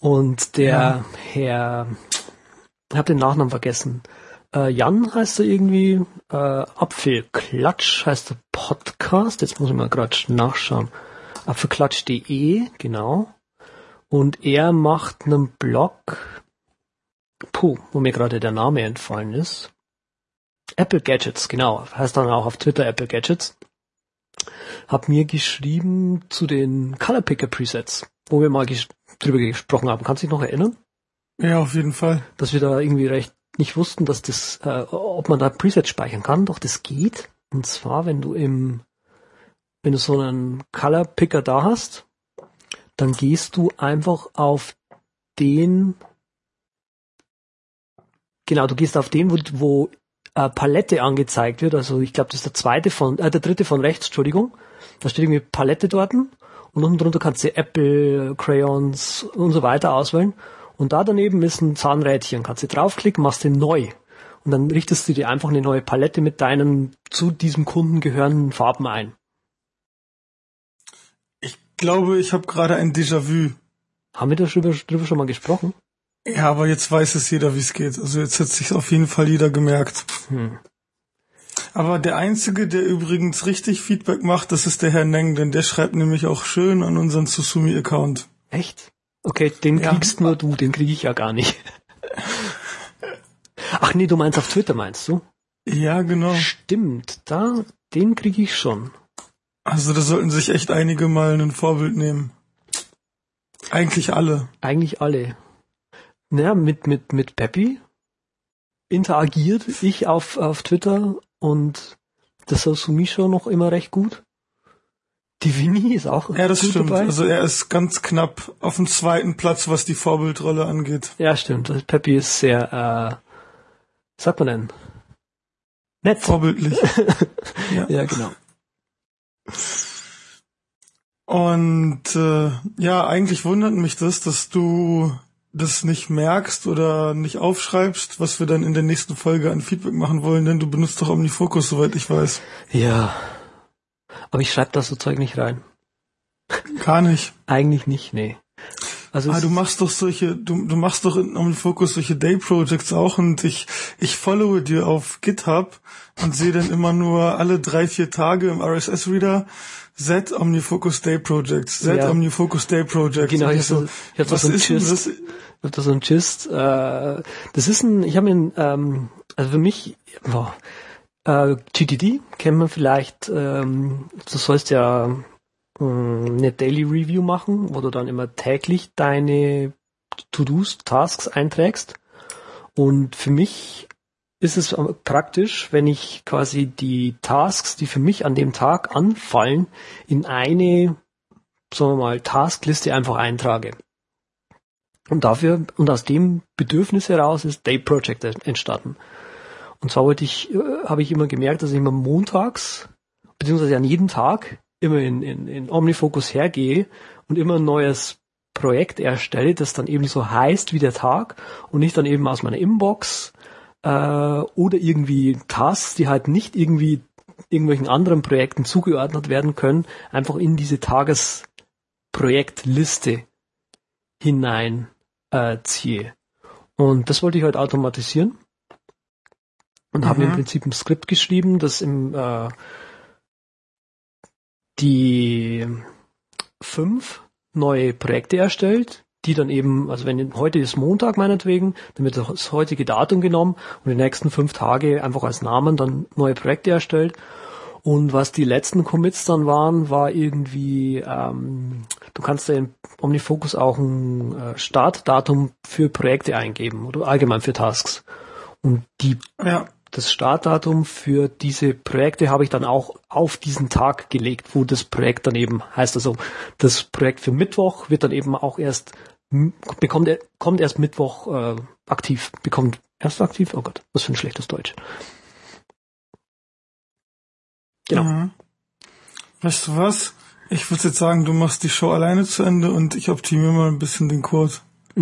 Und der ja. Herr, ich habe den Nachnamen vergessen. Äh, Jan heißt er irgendwie. Äh, Apfelklatsch heißt der Podcast. Jetzt muss ich mal gerade nachschauen. Apfelklatsch.de, genau. Und er macht einen Blog, puh, wo mir gerade der Name entfallen ist. Apple Gadgets, genau. Heißt dann auch auf Twitter Apple Gadgets. Hab mir geschrieben zu den Color Picker Presets, wo wir mal drüber gesprochen haben. Kannst du dich noch erinnern? Ja, auf jeden Fall. Dass wir da irgendwie recht nicht wussten, dass das, äh, ob man da Presets speichern kann. Doch das geht. Und zwar, wenn du im, wenn du so einen Color Picker da hast, dann gehst du einfach auf den, genau, du gehst auf den, wo, wo äh, Palette angezeigt wird. Also ich glaube, das ist der zweite von, äh, der dritte von rechts, Entschuldigung. Da steht irgendwie Palette dort und unten drunter kannst du Apple, Crayons und so weiter auswählen. Und da daneben ist ein Zahnrädchen. Kannst du draufklicken, machst den neu. Und dann richtest du dir einfach eine neue Palette mit deinen zu diesem Kunden gehörenden Farben ein. Ich glaube, ich habe gerade ein Déjà-vu. Haben wir darüber, darüber schon mal gesprochen? Ja, aber jetzt weiß es jeder, wie es geht. Also jetzt hat sich auf jeden Fall jeder gemerkt. Hm. Aber der Einzige, der übrigens richtig Feedback macht, das ist der Herr Neng, denn der schreibt nämlich auch schön an unseren Susumi-Account. Echt? Okay, den ja. kriegst nur du, den krieg ich ja gar nicht. Ach nee, du meinst auf Twitter, meinst du? Ja, genau. Stimmt, da, den krieg ich schon. Also da sollten sich echt einige mal ein Vorbild nehmen. Eigentlich alle. Eigentlich alle naja, mit, mit, mit Peppy interagiert ich auf, auf Twitter und das Sosumi schon noch immer recht gut. Die Winnie ist auch Ja, das gut stimmt. Dabei. Also er ist ganz knapp auf dem zweiten Platz, was die Vorbildrolle angeht. Ja, stimmt. Peppy ist sehr, äh, sagt man denn? Nett. Vorbildlich. ja. ja, genau. Und äh, ja, eigentlich wundert mich das, dass du das nicht merkst oder nicht aufschreibst, was wir dann in der nächsten Folge an Feedback machen wollen, denn du benutzt doch OmniFocus, soweit ich weiß. Ja. Aber ich schreibe das so Zeug nicht rein. Gar nicht. Eigentlich nicht, nee. Also ah, du machst doch solche, du, du machst doch in OmniFocus solche Day Projects auch und ich, ich followe dir auf GitHub und sehe dann immer nur alle drei, vier Tage im RSS Reader Z OmniFocus Day Project, Z ja. OmniFocus Day Project. Genau, ich, so, ich hab was so ein ist Gist, das? Ich hab da so ein Gist. Äh, das ist ein, ich habe ihn, ähm, also für mich, boah, äh, GTD kennt man vielleicht, ähm, du sollst ja äh, eine Daily Review machen, wo du dann immer täglich deine To-Dos, Tasks einträgst. Und für mich ist es praktisch, wenn ich quasi die Tasks, die für mich an dem Tag anfallen, in eine, sagen wir mal, Taskliste einfach eintrage. Und dafür, und aus dem Bedürfnis heraus ist Day Project entstanden. Und zwar wollte ich, äh, habe ich immer gemerkt, dass ich immer montags, beziehungsweise an jedem Tag, immer in, in, in OmniFocus hergehe und immer ein neues Projekt erstelle, das dann eben so heißt wie der Tag und nicht dann eben aus meiner Inbox äh, oder irgendwie Tasks, die halt nicht irgendwie irgendwelchen anderen Projekten zugeordnet werden können, einfach in diese Tagesprojektliste hinein äh, ziehe. Und das wollte ich halt automatisieren und mhm. habe im Prinzip ein Skript geschrieben, das im äh, die fünf neue Projekte erstellt, die dann eben, also wenn heute ist Montag meinetwegen, dann wird das heutige Datum genommen und die nächsten fünf Tage einfach als Namen dann neue Projekte erstellt. Und was die letzten Commits dann waren, war irgendwie, ähm, du kannst ja in OmniFocus auch ein äh, Startdatum für Projekte eingeben oder allgemein für Tasks. Und die, ja. das Startdatum für diese Projekte habe ich dann auch auf diesen Tag gelegt, wo das Projekt dann eben heißt. Also das Projekt für Mittwoch wird dann eben auch erst bekommt er, kommt erst Mittwoch äh, aktiv, bekommt erst aktiv, oh Gott, was für ein schlechtes Deutsch. Genau. Mhm. Weißt du was? Ich würde jetzt sagen, du machst die Show alleine zu Ende und ich optimiere mal ein bisschen den Code.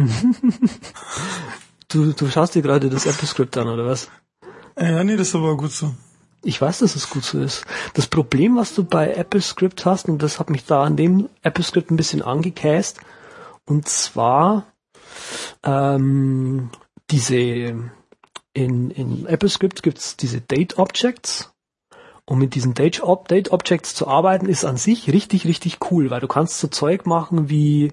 du, du schaust dir gerade das Apple-Script an, oder was? Ja, nee, das ist aber gut so. Ich weiß, dass es gut so ist. Das Problem, was du bei AppleScript hast, und das hat mich da an dem AppleScript ein bisschen angekäst, und zwar ähm, diese in, in AppleScript gibt's diese Date Objects. Und mit diesen Date, Ob Date Objects zu arbeiten ist an sich richtig, richtig cool, weil du kannst so Zeug machen wie,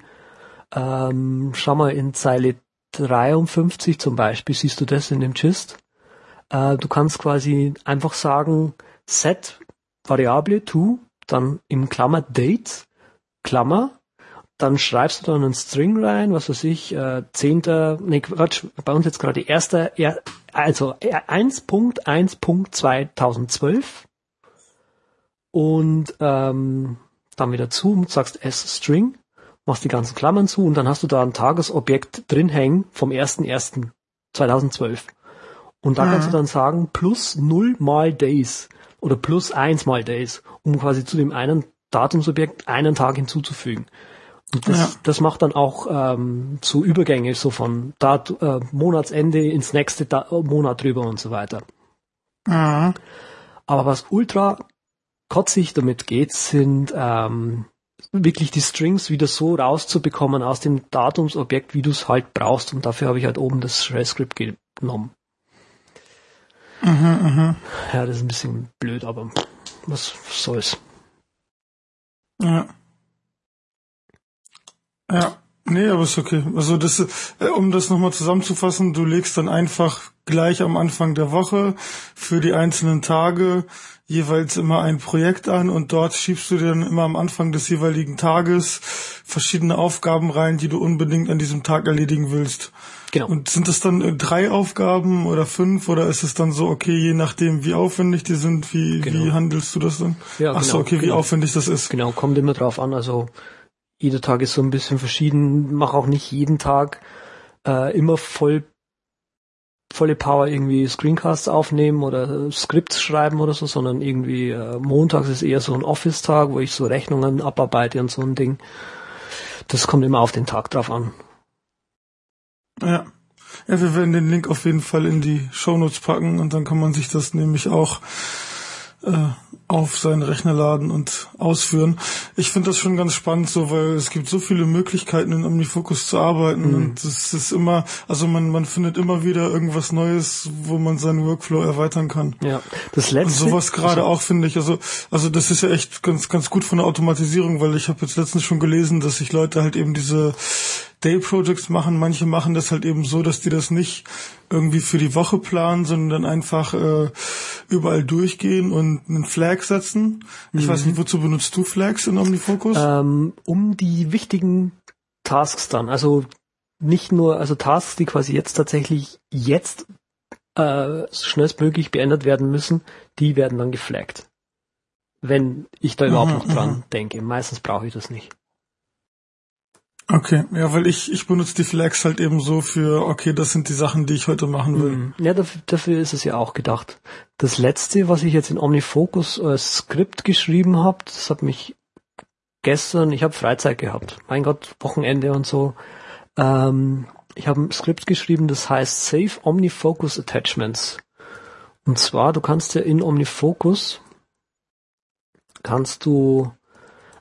ähm, schau mal, in Zeile 53 zum Beispiel, siehst du das in dem Gist? Äh, du kannst quasi einfach sagen, set Variable to, dann im Klammer Date, Klammer, dann schreibst du dann einen String rein, was weiß ich, äh, zehnter, nee, Quatsch, bei uns jetzt gerade erster, er, also 1.1.2012 und ähm, dann wieder zu, sagst s-String, machst die ganzen Klammern zu und dann hast du da ein Tagesobjekt drin hängen vom 1.1.2012. Und da mhm. kannst du dann sagen, plus 0 mal Days oder plus 1 mal Days, um quasi zu dem einen Datumsobjekt einen Tag hinzuzufügen. Das, ja. das macht dann auch ähm, so Übergänge, so von Dat äh, Monatsende ins nächste da Monat drüber und so weiter. Mhm. Aber was ultra kotzig damit geht, sind ähm, wirklich die Strings wieder so rauszubekommen aus dem Datumsobjekt, wie du es halt brauchst. Und dafür habe ich halt oben das Shell-Script genommen. Mhm, mh. Ja, das ist ein bisschen blöd, aber was soll's. Ja. Ja, nee, aber ist okay. Also das, äh, um das nochmal zusammenzufassen, du legst dann einfach gleich am Anfang der Woche für die einzelnen Tage jeweils immer ein Projekt an und dort schiebst du dir dann immer am Anfang des jeweiligen Tages verschiedene Aufgaben rein, die du unbedingt an diesem Tag erledigen willst. Genau. Und sind das dann äh, drei Aufgaben oder fünf oder ist es dann so, okay, je nachdem, wie aufwendig die sind, wie, genau. wie handelst du das dann? Ja, Ach so, genau, okay, genau. wie aufwendig das ist. Genau, kommt immer drauf an. Also jeder Tag ist so ein bisschen verschieden, mach auch nicht jeden Tag äh, immer voll volle Power irgendwie Screencasts aufnehmen oder Skripts schreiben oder so, sondern irgendwie äh, montags ist eher so ein Office-Tag, wo ich so Rechnungen abarbeite und so ein Ding. Das kommt immer auf den Tag drauf an. Ja. Ja, wir werden den Link auf jeden Fall in die Shownotes packen und dann kann man sich das nämlich auch äh, auf seinen Rechner laden und ausführen. Ich finde das schon ganz spannend so, weil es gibt so viele Möglichkeiten in OmniFocus zu arbeiten mhm. und es ist immer, also man, man findet immer wieder irgendwas Neues, wo man seinen Workflow erweitern kann. Ja, das letzte. Und sowas gerade also, auch finde ich, also, also das ist ja echt ganz, ganz gut von der Automatisierung, weil ich habe jetzt letztens schon gelesen, dass sich Leute halt eben diese Day Projects machen. Manche machen das halt eben so, dass die das nicht irgendwie für die Woche planen, sondern dann einfach äh, überall durchgehen und einen Flag setzen. Ich mhm. weiß nicht, wozu benutzt du Flags in OmniFocus? Ähm, um die wichtigen Tasks dann, also nicht nur, also Tasks, die quasi jetzt tatsächlich jetzt äh, schnellstmöglich beendet werden müssen, die werden dann geflaggt. Wenn ich da überhaupt mhm, noch dran mhm. denke. Meistens brauche ich das nicht. Okay, ja, weil ich, ich benutze die Flags halt eben so für, okay, das sind die Sachen, die ich heute machen will. Mhm. Ja, dafür, dafür ist es ja auch gedacht. Das letzte, was ich jetzt in OmniFocus als Skript geschrieben habe, das hat mich gestern, ich habe Freizeit gehabt, mein Gott, Wochenende und so. Ähm, ich habe ein Skript geschrieben, das heißt Save OmniFocus Attachments. Und zwar, du kannst ja in OmniFocus kannst du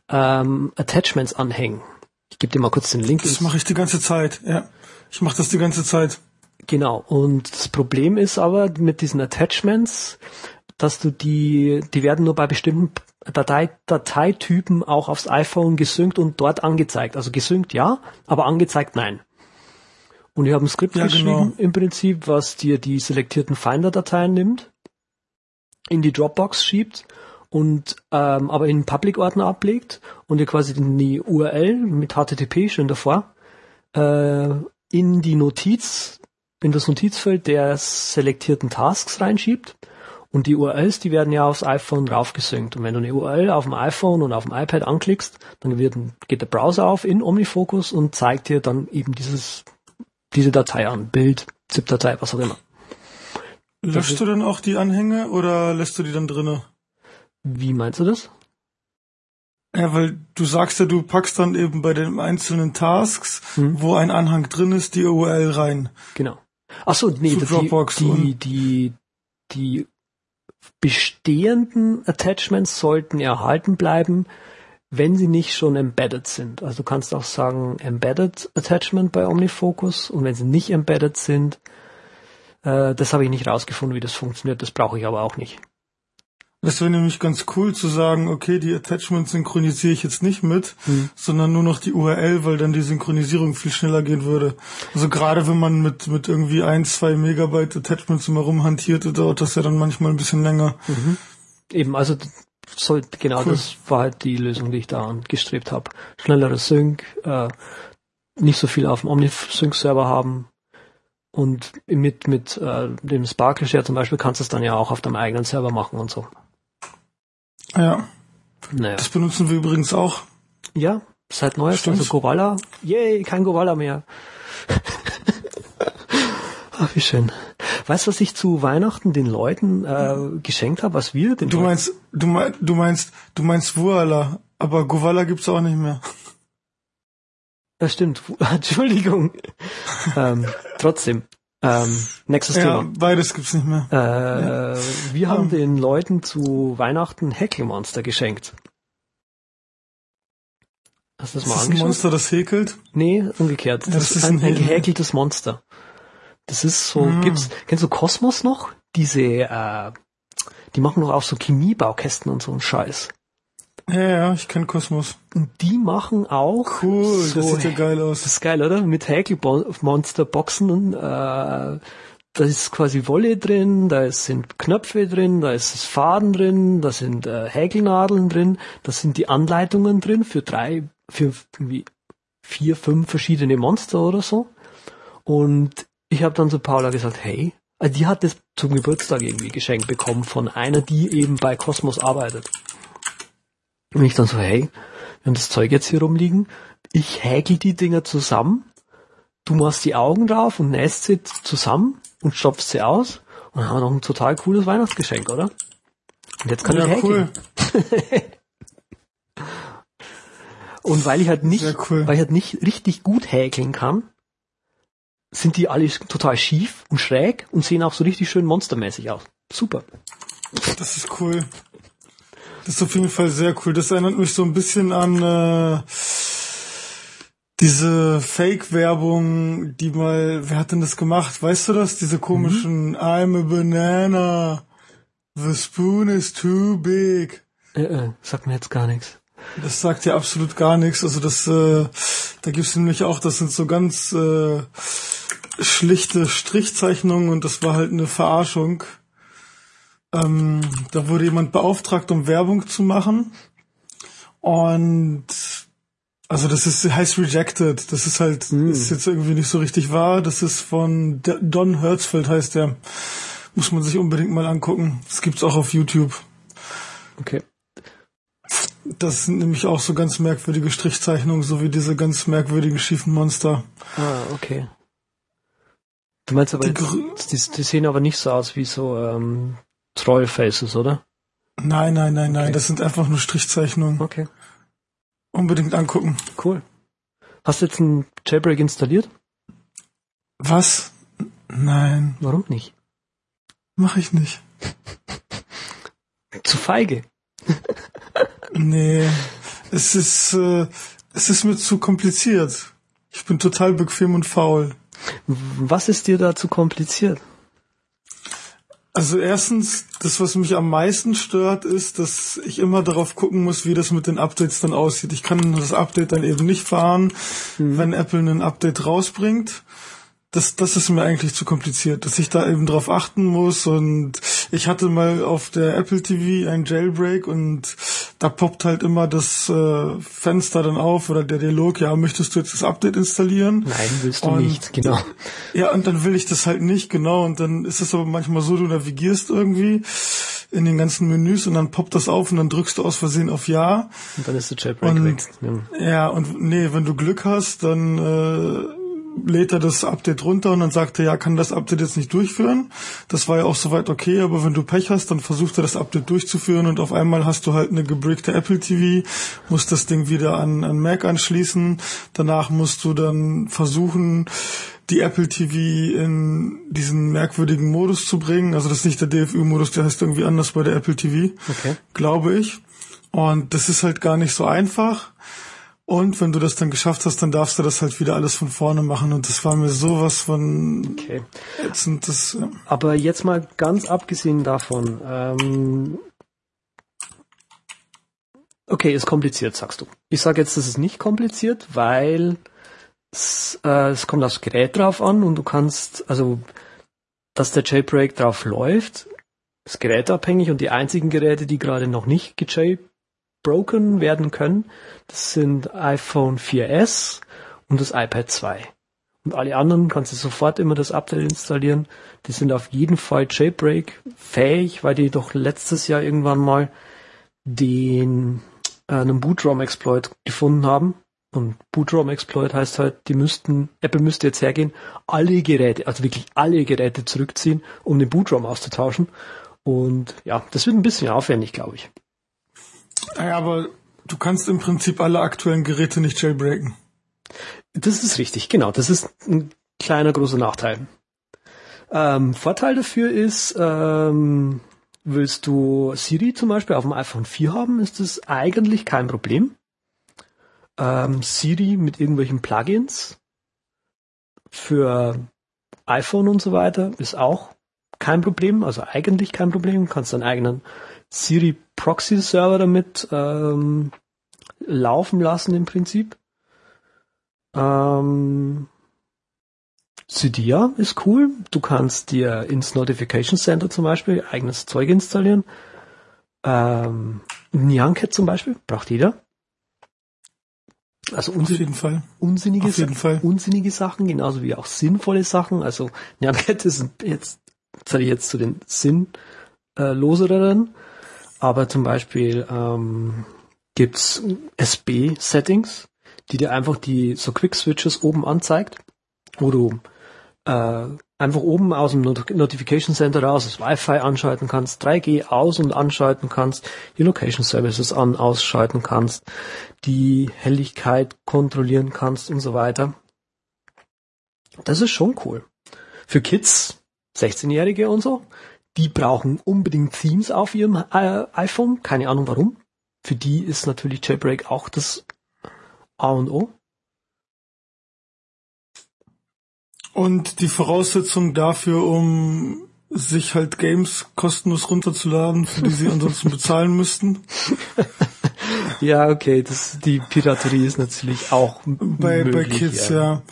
ähm, Attachments anhängen. Ich gebe dir mal kurz den Link. Das mache ich die ganze Zeit, ja. Ich mache das die ganze Zeit. Genau. Und das Problem ist aber mit diesen Attachments, dass du die, die werden nur bei bestimmten Datei, Dateitypen auch aufs iPhone gesynkt und dort angezeigt. Also gesynkt ja, aber angezeigt nein. Und ich habe ein Skript ja, geschrieben genau. im Prinzip, was dir die selektierten Finder-Dateien nimmt, in die Dropbox schiebt und ähm, aber in Public-Ordner ablegt und ihr quasi die URL mit HTTP schön davor äh, in die Notiz, in das Notizfeld der selektierten Tasks reinschiebt. Und die URLs, die werden ja aufs iPhone raufgesynkt. Und wenn du eine URL auf dem iPhone und auf dem iPad anklickst, dann wird, geht der Browser auf in OmniFocus und zeigt dir dann eben dieses, diese Datei an. Bild, ZIP-Datei, was auch immer. Löschst du dann auch die Anhänge oder lässt du die dann drinnen? Wie meinst du das? Ja, weil du sagst ja, du packst dann eben bei den einzelnen Tasks, hm. wo ein Anhang drin ist, die URL rein. Genau. Ach so, nee, die, die, die, die bestehenden Attachments sollten erhalten bleiben. wenn sie nicht schon embedded sind. Also du kannst auch sagen Embedded Attachment bei OmniFocus und wenn sie nicht embedded sind, äh, das habe ich nicht rausgefunden, wie das funktioniert, das brauche ich aber auch nicht. Das wäre nämlich ganz cool zu sagen, okay, die Attachments synchronisiere ich jetzt nicht mit, hm. sondern nur noch die URL, weil dann die Synchronisierung viel schneller gehen würde. Also gerade wenn man mit, mit irgendwie ein, zwei Megabyte Attachments immer rumhantiert, dauert das ja dann manchmal ein bisschen länger. Mhm. Eben, also soll, genau cool. das war halt die Lösung, die ich da angestrebt habe. Schnellere Sync, äh, nicht so viel auf dem OmniSync-Server haben, und mit, mit äh, dem Sparkle Share zum Beispiel kannst du es dann ja auch auf deinem eigenen Server machen und so. Ja. Naja. Das benutzen wir übrigens auch. Ja, seit neuestem. Also Govala. Yay, kein Govala mehr. Ach, wie schön. Weißt du, was ich zu Weihnachten den Leuten äh, geschenkt habe, was wir den Du meinst, du meinst, du meinst, du meinst Voila, aber Govala gibt's auch nicht mehr. Das stimmt. Entschuldigung. ähm, trotzdem. Ähm, nächstes ja, Thema. Beides gibt's nicht mehr. Äh, ja. Wir haben um. den Leuten zu Weihnachten Häkelmonster geschenkt. Hast du das ist mal das angeschaut? ein Monster, das häkelt? Nee, umgekehrt. Das, das, ist ein, ein gehäkeltes Monster. Das ist so, mm. gibt's, kennst du Kosmos noch? Diese, äh, die machen doch auch so Chemiebaukästen und so einen Scheiß. Ja, ja, ich kenne Kosmos. Und die machen auch. Cool, so, das sieht ja geil aus. Das ist geil, oder? Mit Häkelmonsterboxen und äh, da ist quasi Wolle drin, da sind Knöpfe drin, da ist Faden drin, da sind äh, Häkelnadeln drin, da sind die Anleitungen drin für drei, für irgendwie vier, fünf verschiedene Monster oder so. Und ich habe dann zu Paula gesagt, hey, also die hat das zum Geburtstag irgendwie geschenkt bekommen von einer, die eben bei Kosmos arbeitet. Und ich dann so, hey, wir haben das Zeug jetzt hier rumliegen, ich häkel die Dinger zusammen, du machst die Augen drauf und nässt sie zusammen und stopfst sie aus und dann haben wir noch ein total cooles Weihnachtsgeschenk, oder? Und jetzt kann ja, ich häkeln. Cool. und weil ich halt nicht, cool. weil ich halt nicht richtig gut häkeln kann, sind die alle total schief und schräg und sehen auch so richtig schön monstermäßig aus. Super. Das ist cool. Das ist auf jeden Fall sehr cool. Das erinnert mich so ein bisschen an äh, diese Fake-Werbung, die mal, wer hat denn das gemacht? Weißt du das? Diese komischen mhm. I'm a banana, the spoon is too big. Äh, äh, sagt mir jetzt gar nichts. Das sagt ja absolut gar nichts. Also das, äh, da gibt's nämlich auch, das sind so ganz äh, schlichte Strichzeichnungen und das war halt eine Verarschung. Ähm, da wurde jemand beauftragt, um Werbung zu machen. Und also das ist heißt Rejected. Das ist halt mm. ist jetzt irgendwie nicht so richtig wahr. Das ist von Don Hertzfeld heißt der. Muss man sich unbedingt mal angucken. Das gibt's auch auf YouTube. Okay. Das sind nämlich auch so ganz merkwürdige Strichzeichnungen, so wie diese ganz merkwürdigen schiefen Monster. Ah, okay. Du meinst aber, die, jetzt, die, die sehen aber nicht so aus wie so ähm, Trollfaces, oder? Nein, nein, nein, nein, das sind einfach nur Strichzeichnungen. Okay. Unbedingt angucken. Cool. Hast du jetzt ein Jailbreak installiert? Was? Nein. Warum nicht? Mach ich nicht. Zu feige. nee, es ist, äh, es ist mir zu kompliziert. Ich bin total bequem und faul. Was ist dir da zu kompliziert? Also erstens, das, was mich am meisten stört, ist, dass ich immer darauf gucken muss, wie das mit den Updates dann aussieht. Ich kann das Update dann eben nicht fahren, mhm. wenn Apple ein Update rausbringt das, das ist mir eigentlich zu kompliziert, dass ich da eben drauf achten muss und ich hatte mal auf der Apple TV ein Jailbreak und da poppt halt immer das äh, Fenster dann auf oder der Dialog, ja, möchtest du jetzt das Update installieren? Nein, willst du und, nicht, genau. Ja, und dann will ich das halt nicht, genau, und dann ist es aber manchmal so, du navigierst irgendwie in den ganzen Menüs und dann poppt das auf und dann drückst du aus Versehen auf Ja. Und dann ist der Jailbreak weg. Ja. ja, und nee, wenn du Glück hast, dann äh, lädt er das Update runter und dann sagt er, ja, kann das Update jetzt nicht durchführen. Das war ja auch soweit okay, aber wenn du Pech hast, dann versucht er das Update durchzuführen und auf einmal hast du halt eine gebrickte Apple TV, musst das Ding wieder an, an Mac anschließen. Danach musst du dann versuchen, die Apple TV in diesen merkwürdigen Modus zu bringen. Also das ist nicht der DFU-Modus, der heißt irgendwie anders bei der Apple TV, okay. glaube ich. Und das ist halt gar nicht so einfach. Und wenn du das dann geschafft hast, dann darfst du das halt wieder alles von vorne machen. Und das war mir sowas von Okay. ätzend. Das, ja. Aber jetzt mal ganz abgesehen davon, ähm, okay, ist kompliziert, sagst du. Ich sage jetzt, das ist nicht kompliziert, weil es, äh, es kommt aufs Gerät drauf an und du kannst, also, dass der Jailbreak drauf läuft, ist gerätabhängig und die einzigen Geräte, die gerade noch nicht gejailbroken werden können, das sind iPhone 4S und das iPad 2. Und alle anderen kannst du sofort immer das Update installieren. Die sind auf jeden Fall Jailbreak fähig, weil die doch letztes Jahr irgendwann mal den äh, einen Bootroom-Exploit gefunden haben. Und Bootroom-Exploit heißt halt, die müssten, Apple müsste jetzt hergehen, alle Geräte, also wirklich alle Geräte zurückziehen, um den Bootroom auszutauschen. Und ja, das wird ein bisschen aufwendig, glaube ich. Ja, aber du kannst im Prinzip alle aktuellen Geräte nicht jailbreaken. Das ist richtig, genau. Das ist ein kleiner großer Nachteil. Ähm, Vorteil dafür ist, ähm, willst du Siri zum Beispiel auf dem iPhone 4 haben, ist das eigentlich kein Problem. Ähm, Siri mit irgendwelchen Plugins für iPhone und so weiter ist auch kein Problem, also eigentlich kein Problem. Du kannst deinen eigenen Siri Proxy Server damit ähm, laufen lassen im Prinzip. Ähm, Cydia ist cool. Du kannst dir ins Notification Center zum Beispiel eigenes Zeug installieren. Ähm, Nyancat zum Beispiel braucht jeder. Also Auf unsin jeden Fall. unsinnige, Auf jeden Fall. unsinnige Sachen, genauso wie auch sinnvolle Sachen. Also Nyancat ist jetzt, zähle ich jetzt zu den sinnloseren, aber zum Beispiel ähm, gibt's SB-Settings, die dir einfach die so Quick-Switches oben anzeigt, wo du äh, einfach oben aus dem Not Notification Center raus das Wi-Fi anschalten kannst, 3G aus- und anschalten kannst, die Location Services an, ausschalten kannst, die Helligkeit kontrollieren kannst und so weiter. Das ist schon cool. Für Kids, 16-Jährige und so, die brauchen unbedingt Themes auf ihrem äh, iPhone. Keine Ahnung warum. Für die ist natürlich Jailbreak auch das A und O. Und die Voraussetzung dafür, um sich halt Games kostenlos runterzuladen, für die sie ansonsten bezahlen müssten. Ja, okay, das, die Piraterie ist natürlich auch Bei, bei möglich, Kids, ja.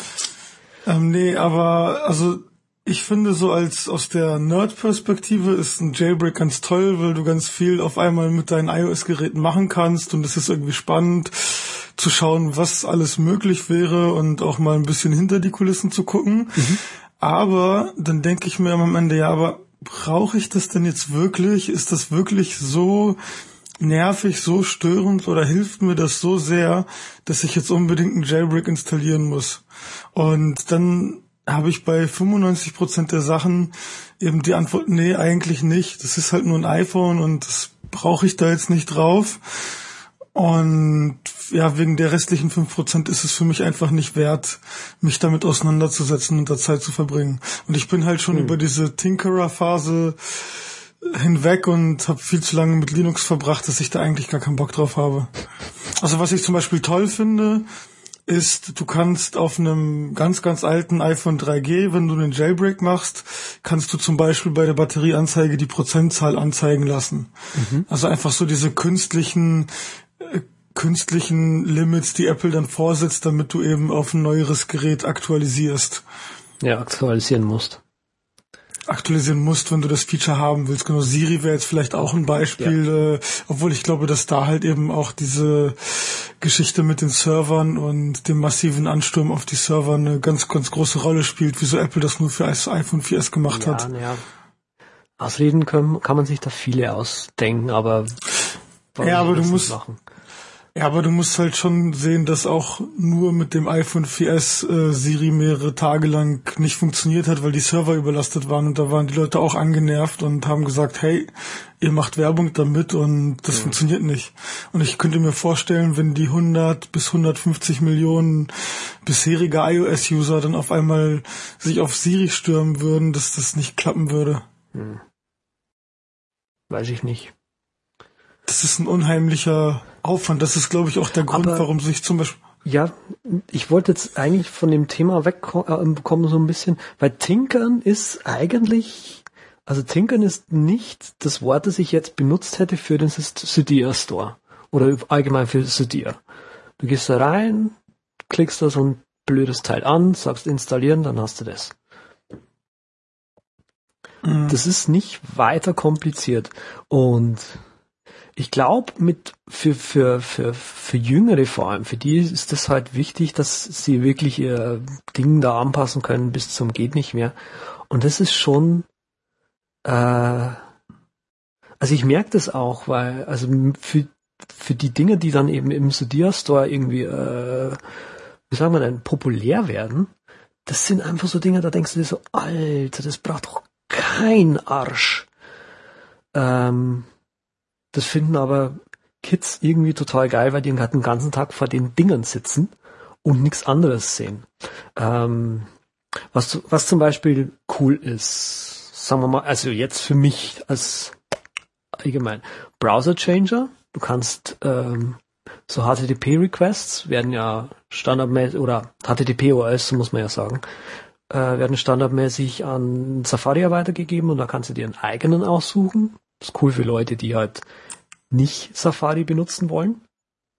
Ähm, nee, aber also ich finde so als aus der Nerd-Perspektive ist ein Jailbreak ganz toll, weil du ganz viel auf einmal mit deinen iOS-Geräten machen kannst und es ist irgendwie spannend zu schauen, was alles möglich wäre und auch mal ein bisschen hinter die Kulissen zu gucken. Aber dann denke ich mir am Ende, ja, aber brauche ich das denn jetzt wirklich? Ist das wirklich so nervig, so störend oder hilft mir das so sehr, dass ich jetzt unbedingt einen Jailbreak installieren muss? Und dann habe ich bei 95% der Sachen eben die Antwort, nee, eigentlich nicht. Das ist halt nur ein iPhone und das brauche ich da jetzt nicht drauf. Und ja, wegen der restlichen 5% ist es für mich einfach nicht wert, mich damit auseinanderzusetzen und da Zeit zu verbringen. Und ich bin halt schon über diese Tinkerer-Phase hinweg und habe viel zu lange mit Linux verbracht, dass ich da eigentlich gar keinen Bock drauf habe. Also was ich zum Beispiel toll finde, ist, du kannst auf einem ganz, ganz alten iPhone 3G, wenn du einen Jailbreak machst, kannst du zum Beispiel bei der Batterieanzeige die Prozentzahl anzeigen lassen. Also einfach so diese künstlichen, äh, künstlichen Limits, die Apple dann vorsetzt, damit du eben auf ein neueres Gerät aktualisierst. Ja, aktualisieren musst. Aktualisieren musst, wenn du das Feature haben willst. Genau, Siri wäre jetzt vielleicht auch ein Beispiel, äh, obwohl ich glaube, dass da halt eben auch diese Geschichte mit den Servern und dem massiven Ansturm auf die Server eine ganz, ganz große Rolle spielt, wieso Apple das nur für das iPhone 4S gemacht Ja, hat. ja. Ausreden können, kann man sich da viele ausdenken, aber Ja, aber du musst- machen? Ja, aber du musst halt schon sehen, dass auch nur mit dem iPhone 4S äh, Siri mehrere Tage lang nicht funktioniert hat, weil die Server überlastet waren und da waren die Leute auch angenervt und haben gesagt, hey, ihr macht Werbung damit und das funktioniert nicht. Und ich könnte mir vorstellen, wenn die 100 bis 150 Millionen bisherige iOS-User dann auf einmal sich auf Siri stürmen würden, dass das nicht klappen würde. Weiß ich nicht. Das ist ein unheimlicher Aufwand. Das ist, glaube ich, auch der Grund, Aber warum sich zum Beispiel ja, ich wollte jetzt eigentlich von dem Thema wegkommen so ein bisschen, weil Tinkern ist eigentlich, also Tinkern ist nicht das Wort, das ich jetzt benutzt hätte für den Cydia Store oder allgemein für Cydia. Du gehst da rein, klickst da so ein blödes Teil an, sagst installieren, dann hast du das. Mhm. Das ist nicht weiter kompliziert und ich glaube, mit für, für, für, für Jüngere vor allem, für die ist das halt wichtig, dass sie wirklich ihr Ding da anpassen können bis zum geht nicht mehr. Und das ist schon, äh, also ich merke das auch, weil, also für, für die Dinge, die dann eben im Sodia Store irgendwie, äh, wie sagen wir denn, populär werden, das sind einfach so Dinge, da denkst du dir so, Alter, das braucht doch kein Arsch. Ähm, das finden aber Kids irgendwie total geil, weil die den ganzen Tag vor den Dingern sitzen und nichts anderes sehen. Ähm, was, was zum Beispiel cool ist, sagen wir mal, also jetzt für mich als allgemein Browser Changer. Du kannst ähm, so HTTP-Requests werden ja standardmäßig oder HTTP-OS, muss man ja sagen, äh, werden standardmäßig an Safari weitergegeben und da kannst du dir einen eigenen aussuchen. Das ist cool für Leute, die halt nicht Safari benutzen wollen.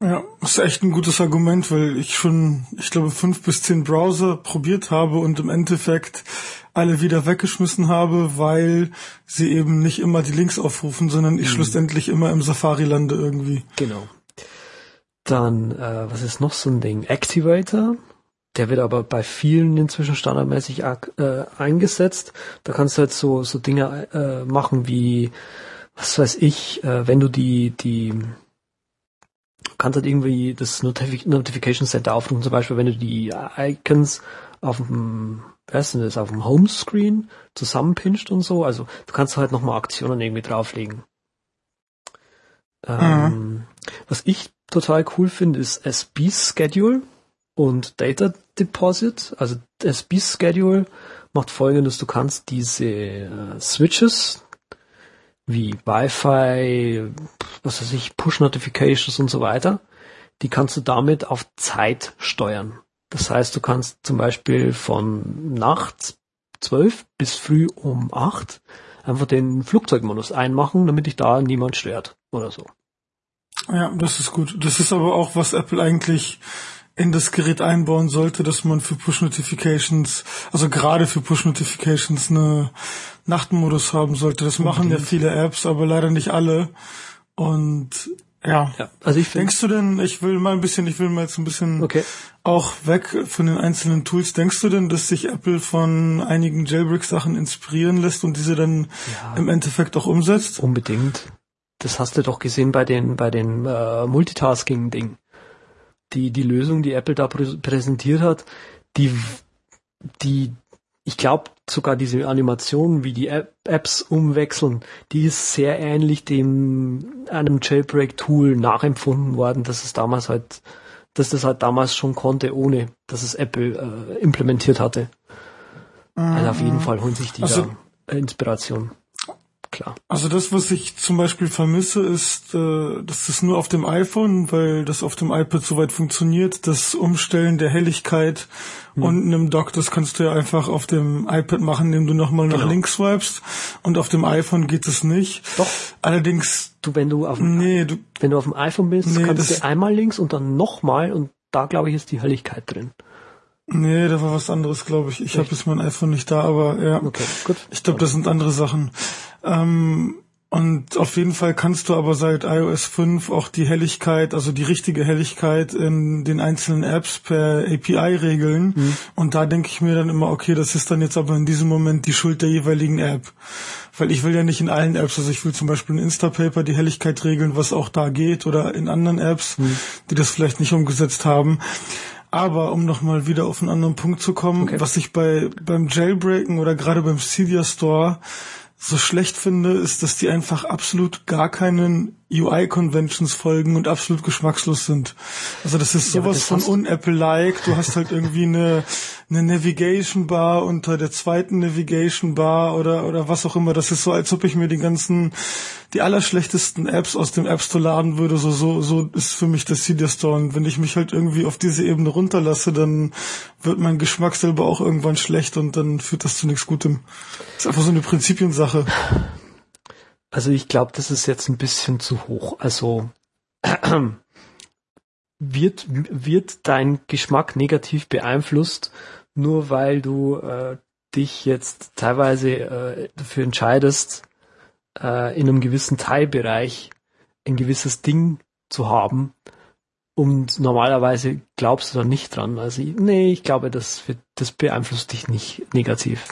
Ja, ist echt ein gutes Argument, weil ich schon, ich glaube, fünf bis zehn Browser probiert habe und im Endeffekt alle wieder weggeschmissen habe, weil sie eben nicht immer die Links aufrufen, sondern ich mhm. schlussendlich immer im Safari lande irgendwie. Genau. Dann, äh, was ist noch so ein Ding? Activator. Der wird aber bei vielen inzwischen standardmäßig äh, eingesetzt. Da kannst du halt so, so Dinge äh, machen wie was weiß ich, äh, wenn du die, die, kannst halt irgendwie das Notific Notification Center aufrufen, zum Beispiel, wenn du die Icons auf dem, wer ist denn das, auf dem Homescreen zusammenpinscht und so, also du kannst halt nochmal Aktionen irgendwie drauflegen. Ähm, mhm. Was ich total cool finde, ist SB Schedule und Data Deposit. Also SB Schedule macht folgendes, du kannst diese äh, Switches, wie Wi-Fi, was weiß ich, Push-Notifications und so weiter, die kannst du damit auf Zeit steuern. Das heißt, du kannst zum Beispiel von nachts 12 bis früh um 8 einfach den Flugzeugmodus einmachen, damit dich da niemand stört oder so. Ja, das ist gut. Das ist aber auch, was Apple eigentlich in das Gerät einbauen sollte, dass man für Push-Notifications, also gerade für Push-Notifications eine Nachtmodus haben sollte. Das machen ja viele Apps, aber leider nicht alle. Und ja. ja also ich Denkst du denn, ich will mal ein bisschen, ich will mal jetzt ein bisschen okay. auch weg von den einzelnen Tools. Denkst du denn, dass sich Apple von einigen Jailbreak-Sachen inspirieren lässt und diese dann ja, im Endeffekt auch umsetzt? Unbedingt. Das hast du doch gesehen bei den, bei den äh, Multitasking-Ding die, die Lösung, die Apple da prä präsentiert hat, die, die, ich glaube sogar diese Animation, wie die App Apps umwechseln, die ist sehr ähnlich dem einem Jailbreak-Tool nachempfunden worden, dass es damals halt, dass das halt damals schon konnte, ohne dass es Apple äh, implementiert hatte. Also auf jeden Fall holen sich die also, da Inspiration klar. Also das, was ich zum Beispiel vermisse, ist, äh, dass das nur auf dem iPhone, weil das auf dem iPad soweit funktioniert, das Umstellen der Helligkeit hm. und einem Dock, das kannst du ja einfach auf dem iPad machen, indem du nochmal nach genau. links swipest und auf dem iPhone geht es nicht. Doch. Allerdings. Du, wenn du auf dem, nee, du, wenn du auf dem iPhone bist, nee, kannst du einmal links und dann nochmal und da glaube ich ist die Helligkeit drin. Nee, da war was anderes, glaube ich. Ich habe jetzt mein iPhone nicht da, aber ja. Okay, gut. Ich glaube, das sind andere Sachen. Ähm, und auf jeden Fall kannst du aber seit iOS 5 auch die Helligkeit, also die richtige Helligkeit in den einzelnen Apps per API regeln. Mhm. Und da denke ich mir dann immer, okay, das ist dann jetzt aber in diesem Moment die Schuld der jeweiligen App. Weil ich will ja nicht in allen Apps, also ich will zum Beispiel in Instapaper die Helligkeit regeln, was auch da geht, oder in anderen Apps, mhm. die das vielleicht nicht umgesetzt haben. Aber um nochmal wieder auf einen anderen Punkt zu kommen, okay. was ich bei beim Jailbreaken oder gerade beim Cydia Store so schlecht finde, ist, dass die einfach absolut gar keinen UI-Conventions folgen und absolut geschmackslos sind. Also das ist sowas ja, das von un-Apple-like. Du hast halt irgendwie eine, eine Navigation Bar unter der zweiten Navigation Bar oder, oder was auch immer. Das ist so, als ob ich mir die ganzen, die allerschlechtesten Apps aus dem App Store laden würde. So, so, so ist für mich das Cydia Store. Und wenn ich mich halt irgendwie auf diese Ebene runterlasse, dann wird mein Geschmack selber auch irgendwann schlecht und dann führt das zu nichts Gutem. Das ist einfach so eine Prinzipiensache. Also ich glaube, das ist jetzt ein bisschen zu hoch. Also wird, wird dein Geschmack negativ beeinflusst, nur weil du äh, dich jetzt teilweise äh, dafür entscheidest, äh, in einem gewissen Teilbereich ein gewisses Ding zu haben und normalerweise glaubst du da nicht dran. Also nee, ich glaube, das, wird, das beeinflusst dich nicht negativ.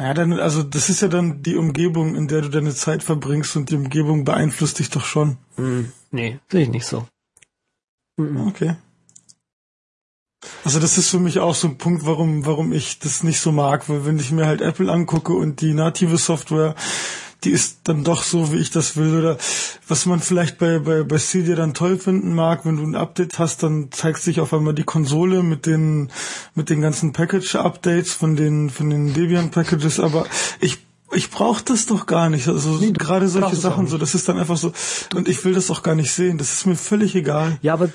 Ja, dann, also das ist ja dann die Umgebung, in der du deine Zeit verbringst und die Umgebung beeinflusst dich doch schon. Mm, nee, sehe ich nicht so. Mm okay. Also das ist für mich auch so ein Punkt, warum, warum ich das nicht so mag, weil wenn ich mir halt Apple angucke und die native Software, die ist dann doch so, wie ich das will. Oder was man vielleicht bei, bei, bei Cydia dann toll finden mag, wenn du ein Update hast, dann zeigt sich auf einmal die Konsole mit den, mit den ganzen Package-Updates von den, von den Debian-Packages. Aber ich ich brauche das doch gar nicht. Also nee, gerade solche Sachen so, das ist dann einfach so. Und ich will das auch gar nicht sehen. Das ist mir völlig egal. Ja, aber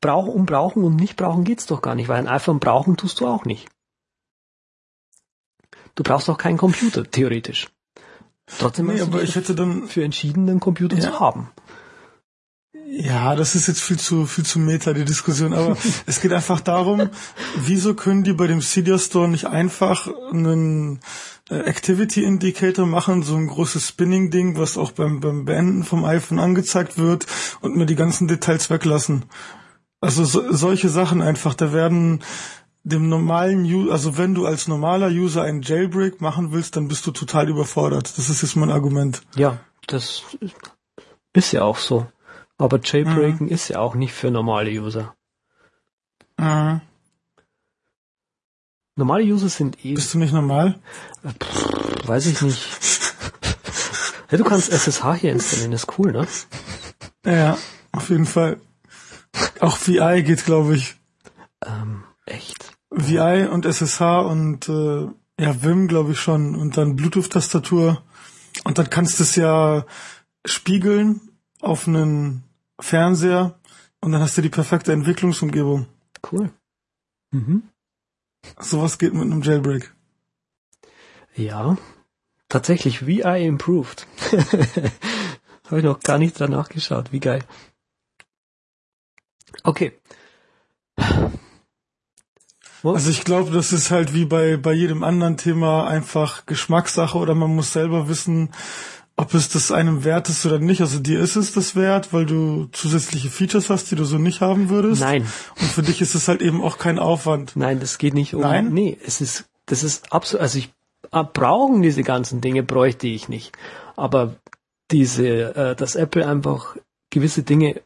brauchen und brauchen und nicht brauchen geht's doch gar nicht, weil ein iPhone brauchen tust du auch nicht. Du brauchst doch keinen Computer, theoretisch. Trotzdem nee, aber ich hätte dann für entschieden, einen Computer ja. zu haben. Ja, das ist jetzt viel zu viel zu meta die Diskussion, aber es geht einfach darum, wieso können die bei dem Cydia Store nicht einfach einen äh, Activity Indicator machen, so ein großes Spinning Ding, was auch beim beim Beenden vom iPhone angezeigt wird und mir die ganzen Details weglassen. Also so, solche Sachen einfach, da werden dem normalen User, also wenn du als normaler User einen Jailbreak machen willst, dann bist du total überfordert. Das ist jetzt mein Argument. Ja, das ist ja auch so. Aber Jailbreaken mhm. ist ja auch nicht für normale User. Mhm. Normale User sind eh. Bist du nicht normal? Pff, weiß ich nicht. ja, du kannst SSH hier installieren, ist cool, ne? Ja, auf jeden Fall. Auch VI geht, glaube ich. Ähm, echt? VI und SSH und äh, ja, Vim glaube ich schon und dann Bluetooth-Tastatur und dann kannst du es ja spiegeln auf einen Fernseher und dann hast du die perfekte Entwicklungsumgebung. Cool. Mhm. Sowas geht mit einem Jailbreak. Ja, tatsächlich VI improved. Habe ich noch gar nicht danach geschaut. Wie geil. Okay. Also ich glaube, das ist halt wie bei, bei jedem anderen Thema einfach Geschmackssache oder man muss selber wissen, ob es das einem wert ist oder nicht. Also dir ist es das wert, weil du zusätzliche Features hast, die du so nicht haben würdest. Nein. Und für dich ist es halt eben auch kein Aufwand. Nein, das geht nicht um. Nein. Nee, es ist, das ist absolut, also ich äh, brauchen diese ganzen Dinge bräuchte ich nicht. Aber diese, äh, dass Apple einfach gewisse Dinge,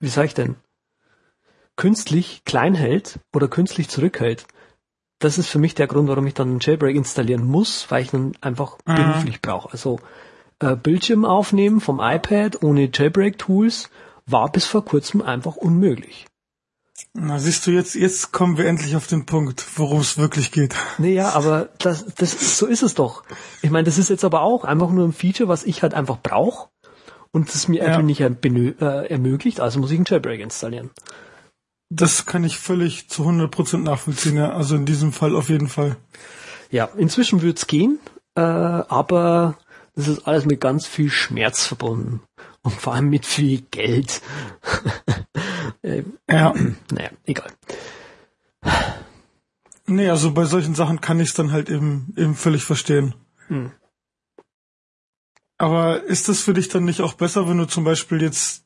wie sag ich denn, künstlich klein hält oder künstlich zurückhält, das ist für mich der Grund, warum ich dann einen Jailbreak installieren muss, weil ich dann einfach mhm. beruflich brauche. Also äh, Bildschirm aufnehmen vom iPad ohne Jailbreak-Tools war bis vor kurzem einfach unmöglich. Na, siehst du, jetzt, jetzt kommen wir endlich auf den Punkt, worum es wirklich geht. Naja, aber das, das, so ist es doch. Ich meine, das ist jetzt aber auch einfach nur ein Feature, was ich halt einfach brauche und das mir ja. Apple nicht äh, ermöglicht, also muss ich einen Jailbreak installieren. Das kann ich völlig zu 100% nachvollziehen, ja. Also in diesem Fall auf jeden Fall. Ja, inzwischen wird's gehen, äh, aber das ist alles mit ganz viel Schmerz verbunden. Und vor allem mit viel Geld. äh, ja. Naja, egal. Nee, also bei solchen Sachen kann ich es dann halt eben, eben völlig verstehen. Hm. Aber ist das für dich dann nicht auch besser, wenn du zum Beispiel jetzt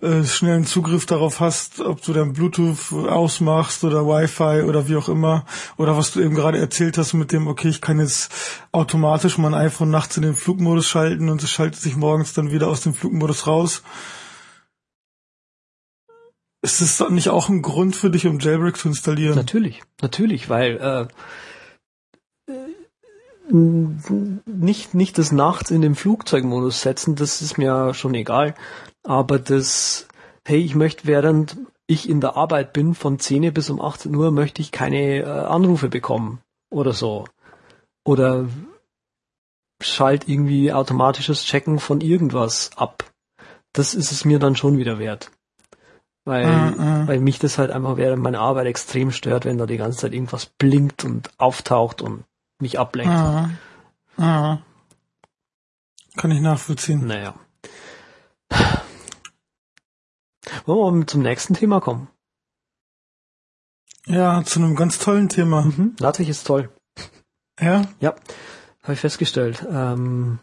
äh, schnellen Zugriff darauf hast, ob du dein Bluetooth ausmachst oder Wi-Fi oder wie auch immer? Oder was du eben gerade erzählt hast mit dem, okay, ich kann jetzt automatisch mein iPhone nachts in den Flugmodus schalten und es schaltet sich morgens dann wieder aus dem Flugmodus raus. Ist das nicht auch ein Grund für dich, um Jailbreak zu installieren? Natürlich, natürlich, weil äh, nicht, nicht das nachts in den Flugzeugmodus setzen, das ist mir schon egal. Aber das, hey, ich möchte während ich in der Arbeit bin, von 10 bis um 18 Uhr, möchte ich keine äh, Anrufe bekommen oder so. Oder schalt irgendwie automatisches Checken von irgendwas ab. Das ist es mir dann schon wieder wert. Weil, mm -mm. weil mich das halt einfach während meiner Arbeit extrem stört, wenn da die ganze Zeit irgendwas blinkt und auftaucht und mich ablenkt. Mm Kann ich nachvollziehen. Naja. Wollen wir mal zum nächsten Thema kommen? Ja, zu einem ganz tollen Thema. Mhm. LaTeX ist toll. Ja? Ja, habe ich festgestellt. Ähm,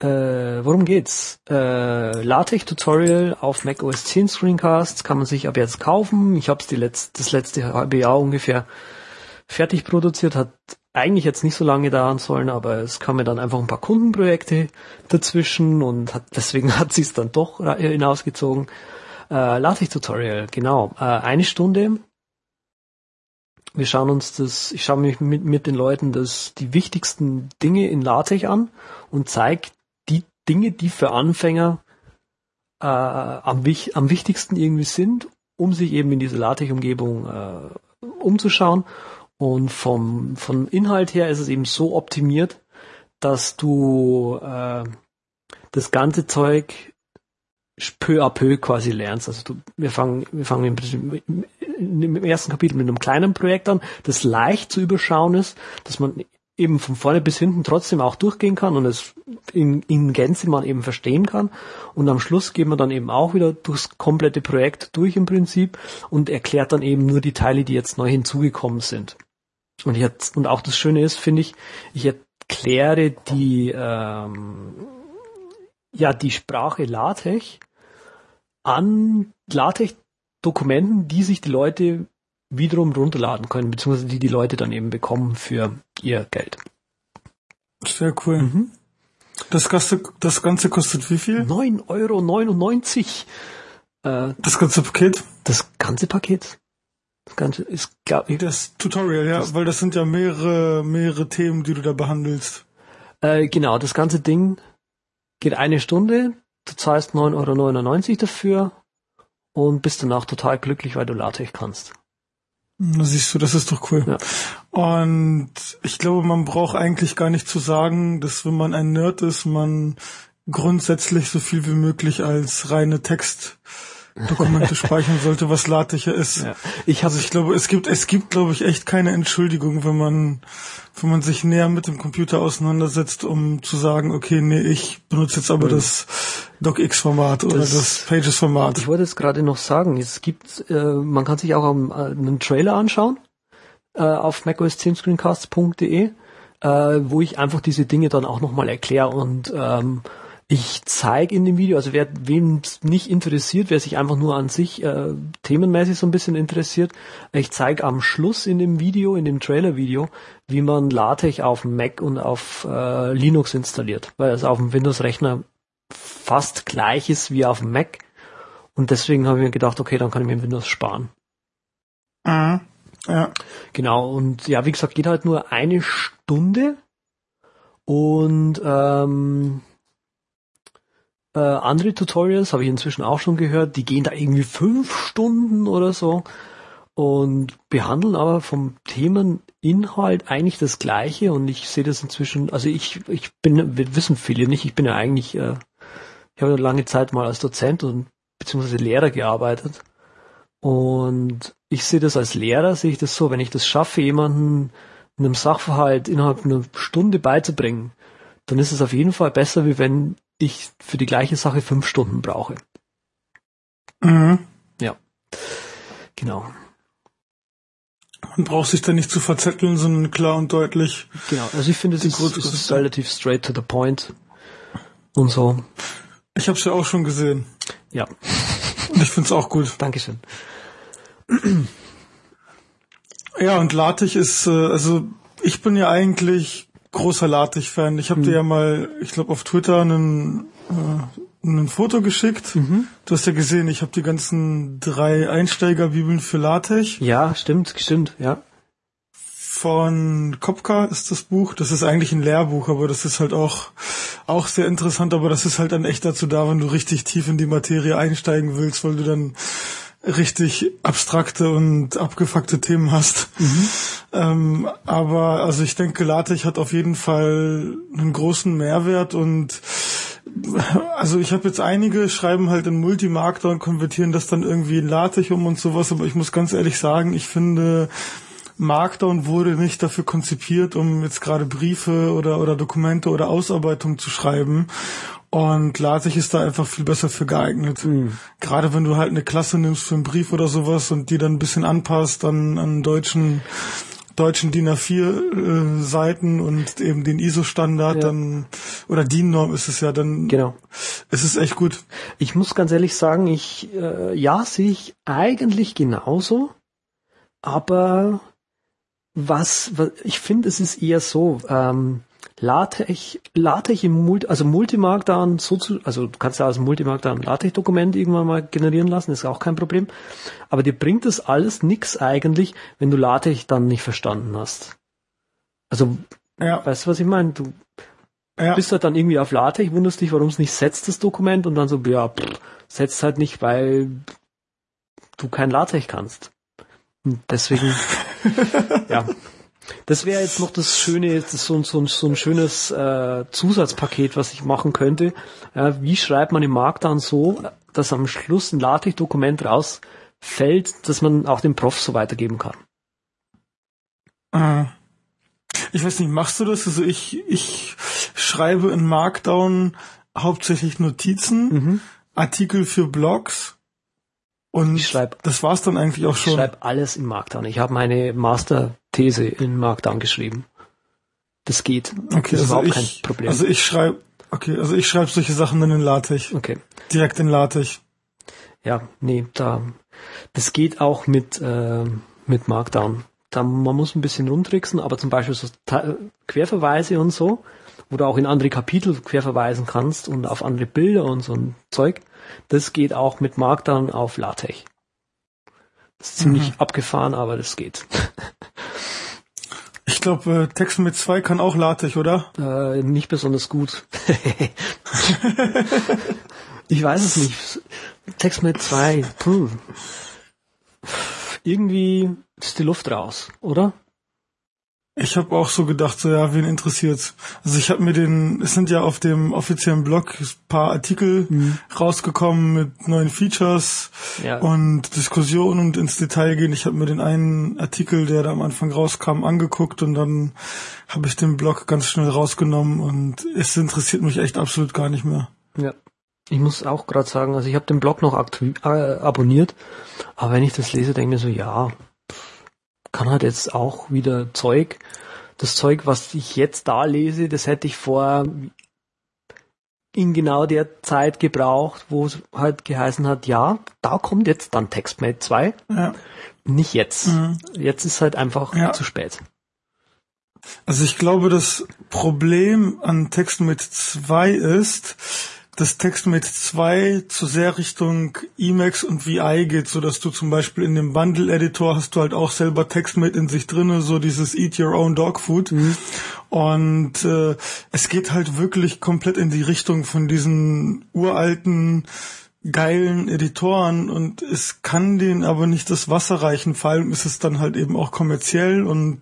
äh, worum geht's? Äh, LaTeX-Tutorial auf Mac OS 10 Screencasts kann man sich ab jetzt kaufen. Ich habe es letzt, das letzte halbe Jahr ungefähr fertig produziert, hat eigentlich jetzt nicht so lange dauern sollen, aber es kamen dann einfach ein paar Kundenprojekte dazwischen und hat, deswegen hat sie es dann doch hinausgezogen. Äh, LaTeX-Tutorial, genau. Äh, eine Stunde. Wir schauen uns das, ich schaue mich mit, mit den Leuten das, die wichtigsten Dinge in LaTeX an und zeige die Dinge, die für Anfänger äh, am, am wichtigsten irgendwie sind, um sich eben in diese LaTeX-Umgebung äh, umzuschauen. Und vom, vom Inhalt her ist es eben so optimiert, dass du äh, das ganze Zeug peu à peu quasi lernst. Also du, wir fangen, wir fangen im, im ersten Kapitel mit einem kleinen Projekt an, das leicht zu überschauen ist, dass man eben von vorne bis hinten trotzdem auch durchgehen kann und es in, in Gänze man eben verstehen kann. Und am Schluss geht man dann eben auch wieder durchs komplette Projekt durch im Prinzip und erklärt dann eben nur die Teile, die jetzt neu hinzugekommen sind. Und, jetzt, und auch das Schöne ist, finde ich, ich erkläre die, ähm, ja, die Sprache LaTeX an LaTeX-Dokumenten, die sich die Leute wiederum runterladen können, beziehungsweise die die Leute dann eben bekommen für ihr Geld. Sehr cool. Mhm. Das, Ganze, das Ganze kostet wie viel? 9,99 Euro. Äh, das ganze Paket? Das ganze Paket. Das Ganze ist, glaube ich. Das Tutorial, ja, das, weil das sind ja mehrere, mehrere Themen, die du da behandelst. Äh, genau, das ganze Ding geht eine Stunde. Du zahlst 9,99 Euro dafür und bist danach total glücklich, weil du LaTeX kannst. Da siehst du, das ist doch cool. Ja. Und ich glaube, man braucht eigentlich gar nicht zu sagen, dass wenn man ein Nerd ist, man grundsätzlich so viel wie möglich als reine Text Dokumente speichern sollte, was LaTeX ist. Ja. Ich also ich glaube, es gibt es gibt glaube ich echt keine Entschuldigung, wenn man wenn man sich näher mit dem Computer auseinandersetzt, um zu sagen, okay, nee, ich benutze jetzt aber mhm. das DocX-Format oder das, das Pages-Format. Ich wollte es gerade noch sagen, es gibt, äh, man kann sich auch äh, einen Trailer anschauen äh, auf macOS10screencasts.de, äh, wo ich einfach diese Dinge dann auch nochmal erkläre und ähm, ich zeige in dem Video, also wer wem nicht interessiert, wer sich einfach nur an sich äh, themenmäßig so ein bisschen interessiert, ich zeige am Schluss in dem Video, in dem Trailer-Video, wie man LaTeX auf Mac und auf äh, Linux installiert, weil es auf dem Windows-Rechner fast gleich ist wie auf dem Mac. Und deswegen habe ich mir gedacht, okay, dann kann ich mir Windows sparen. Mhm. Ja. Genau, und ja, wie gesagt, geht halt nur eine Stunde. Und ähm, äh, andere Tutorials habe ich inzwischen auch schon gehört, die gehen da irgendwie fünf Stunden oder so und behandeln aber vom Themeninhalt eigentlich das Gleiche. Und ich sehe das inzwischen, also ich, ich bin, wir wissen viele nicht, ich bin ja eigentlich, äh, ich habe lange Zeit mal als Dozent und beziehungsweise Lehrer gearbeitet. Und ich sehe das als Lehrer, sehe ich das so, wenn ich das schaffe, jemanden einem Sachverhalt innerhalb einer Stunde beizubringen, dann ist es auf jeden Fall besser, wie wenn ich für die gleiche Sache fünf Stunden brauche. Mhm. Ja. Genau. Man braucht sich da nicht zu verzetteln, sondern klar und deutlich. Genau, also ich finde, es ist, es ist relativ straight to the point und so. Ich habe es ja auch schon gesehen. Ja. Ich finde es auch gut. Dankeschön. Ja, und LaTeX ist, äh, also ich bin ja eigentlich großer LaTeX-Fan. Ich habe hm. dir ja mal, ich glaube, auf Twitter einen, äh, ein Foto geschickt. Mhm. Du hast ja gesehen, ich habe die ganzen drei Einsteigerbibeln für LaTeX. Ja, stimmt, stimmt, ja. von Kopka ist das Buch. Das ist eigentlich ein Lehrbuch, aber das ist halt auch, auch sehr interessant, aber das ist halt dann echt dazu da, wenn du richtig tief in die Materie einsteigen willst, weil du dann richtig abstrakte und abgefuckte Themen hast. Mhm. Ähm, aber also ich denke, LaTeX hat auf jeden Fall einen großen Mehrwert und also ich habe jetzt einige schreiben halt in Multimarkter und konvertieren das dann irgendwie in LaTeX um und sowas, aber ich muss ganz ehrlich sagen, ich finde Markdown wurde nicht dafür konzipiert, um jetzt gerade Briefe oder, oder Dokumente oder Ausarbeitung zu schreiben. Und LaTeX ist da einfach viel besser für geeignet. Mhm. Gerade wenn du halt eine Klasse nimmst für einen Brief oder sowas und die dann ein bisschen anpasst an, an deutschen deutschen DIN A4 äh, Seiten und eben den ISO-Standard, ja. dann oder DIN-Norm ist es ja, dann genau. ist es echt gut. Ich muss ganz ehrlich sagen, ich äh, ja sehe ich eigentlich genauso, aber was, was ich finde, es ist eher so, ähm, LaTeX, LaTeX im Multi, also Multimarkdown so zu, also du kannst ja aus dem Multimarkdown ein LaTeX-Dokument irgendwann mal generieren lassen, ist auch kein Problem. Aber dir bringt das alles nix eigentlich, wenn du LaTeX dann nicht verstanden hast. Also, ja. weißt du, was ich meine? Du ja. bist halt dann irgendwie auf LaTeX, wunderst dich, warum es nicht setzt, das Dokument, und dann so, ja, pff, setzt halt nicht, weil du kein LaTeX kannst. Und deswegen, ja. Das wäre jetzt noch das Schöne, das so, so, so ein schönes äh, Zusatzpaket, was ich machen könnte. Ja, wie schreibt man im Markt dann so, dass am Schluss ein LaTeX-Dokument rausfällt, dass man auch dem Prof so weitergeben kann? Äh, ich weiß nicht, machst du das? Also ich, ich schreibe in Markdown hauptsächlich Notizen, mhm. Artikel für Blogs und ich schreib, das war's dann eigentlich auch schon. Ich schreibe alles in Markdown. Ich habe meine Master-These in Markdown geschrieben. Das geht. Okay, das ist also überhaupt ich, kein Problem. Also ich schreibe, okay, also ich schreibe solche Sachen dann in LaTeX. Okay. Direkt in LaTeX. Ja, nee, da, das geht auch mit, äh, mit Markdown. Da, man muss ein bisschen rumtricksen, aber zum Beispiel so Querverweise und so, wo du auch in andere Kapitel querverweisen kannst und auf andere Bilder und so ein Zeug das geht auch mit Markdown auf LaTeX. Das ist ziemlich mhm. abgefahren, aber das geht. Ich glaube, äh, Text mit zwei kann auch LaTeX, oder? Äh, nicht besonders gut. ich weiß es nicht. Text mit zwei. Puh. Irgendwie ist die Luft raus, oder? Ich habe auch so gedacht, so ja, wen interessiert's? Also ich habe mir den, es sind ja auf dem offiziellen Blog ein paar Artikel mhm. rausgekommen mit neuen Features ja. und Diskussionen und ins Detail gehen. Ich habe mir den einen Artikel, der da am Anfang rauskam, angeguckt und dann habe ich den Blog ganz schnell rausgenommen und es interessiert mich echt absolut gar nicht mehr. Ja. Ich muss auch gerade sagen, also ich habe den Blog noch äh, abonniert, aber wenn ich das lese, denke ich mir so, ja, kann halt jetzt auch wieder Zeug. Das Zeug, was ich jetzt da lese, das hätte ich vor in genau der Zeit gebraucht, wo es halt geheißen hat, ja, da kommt jetzt dann TextMate 2. Ja. Nicht jetzt. Mhm. Jetzt ist halt einfach ja. zu spät. Also ich glaube, das Problem an TextMate 2 ist, das TextMate 2 zu sehr Richtung Emacs und VI geht, so dass du zum Beispiel in dem Bundle-Editor hast du halt auch selber TextMate in sich drinne, so dieses Eat Your Own Dog Food. Mhm. Und äh, es geht halt wirklich komplett in die Richtung von diesen uralten geilen Editoren und es kann denen aber nicht das Wasser reichen, vor allem ist es dann halt eben auch kommerziell und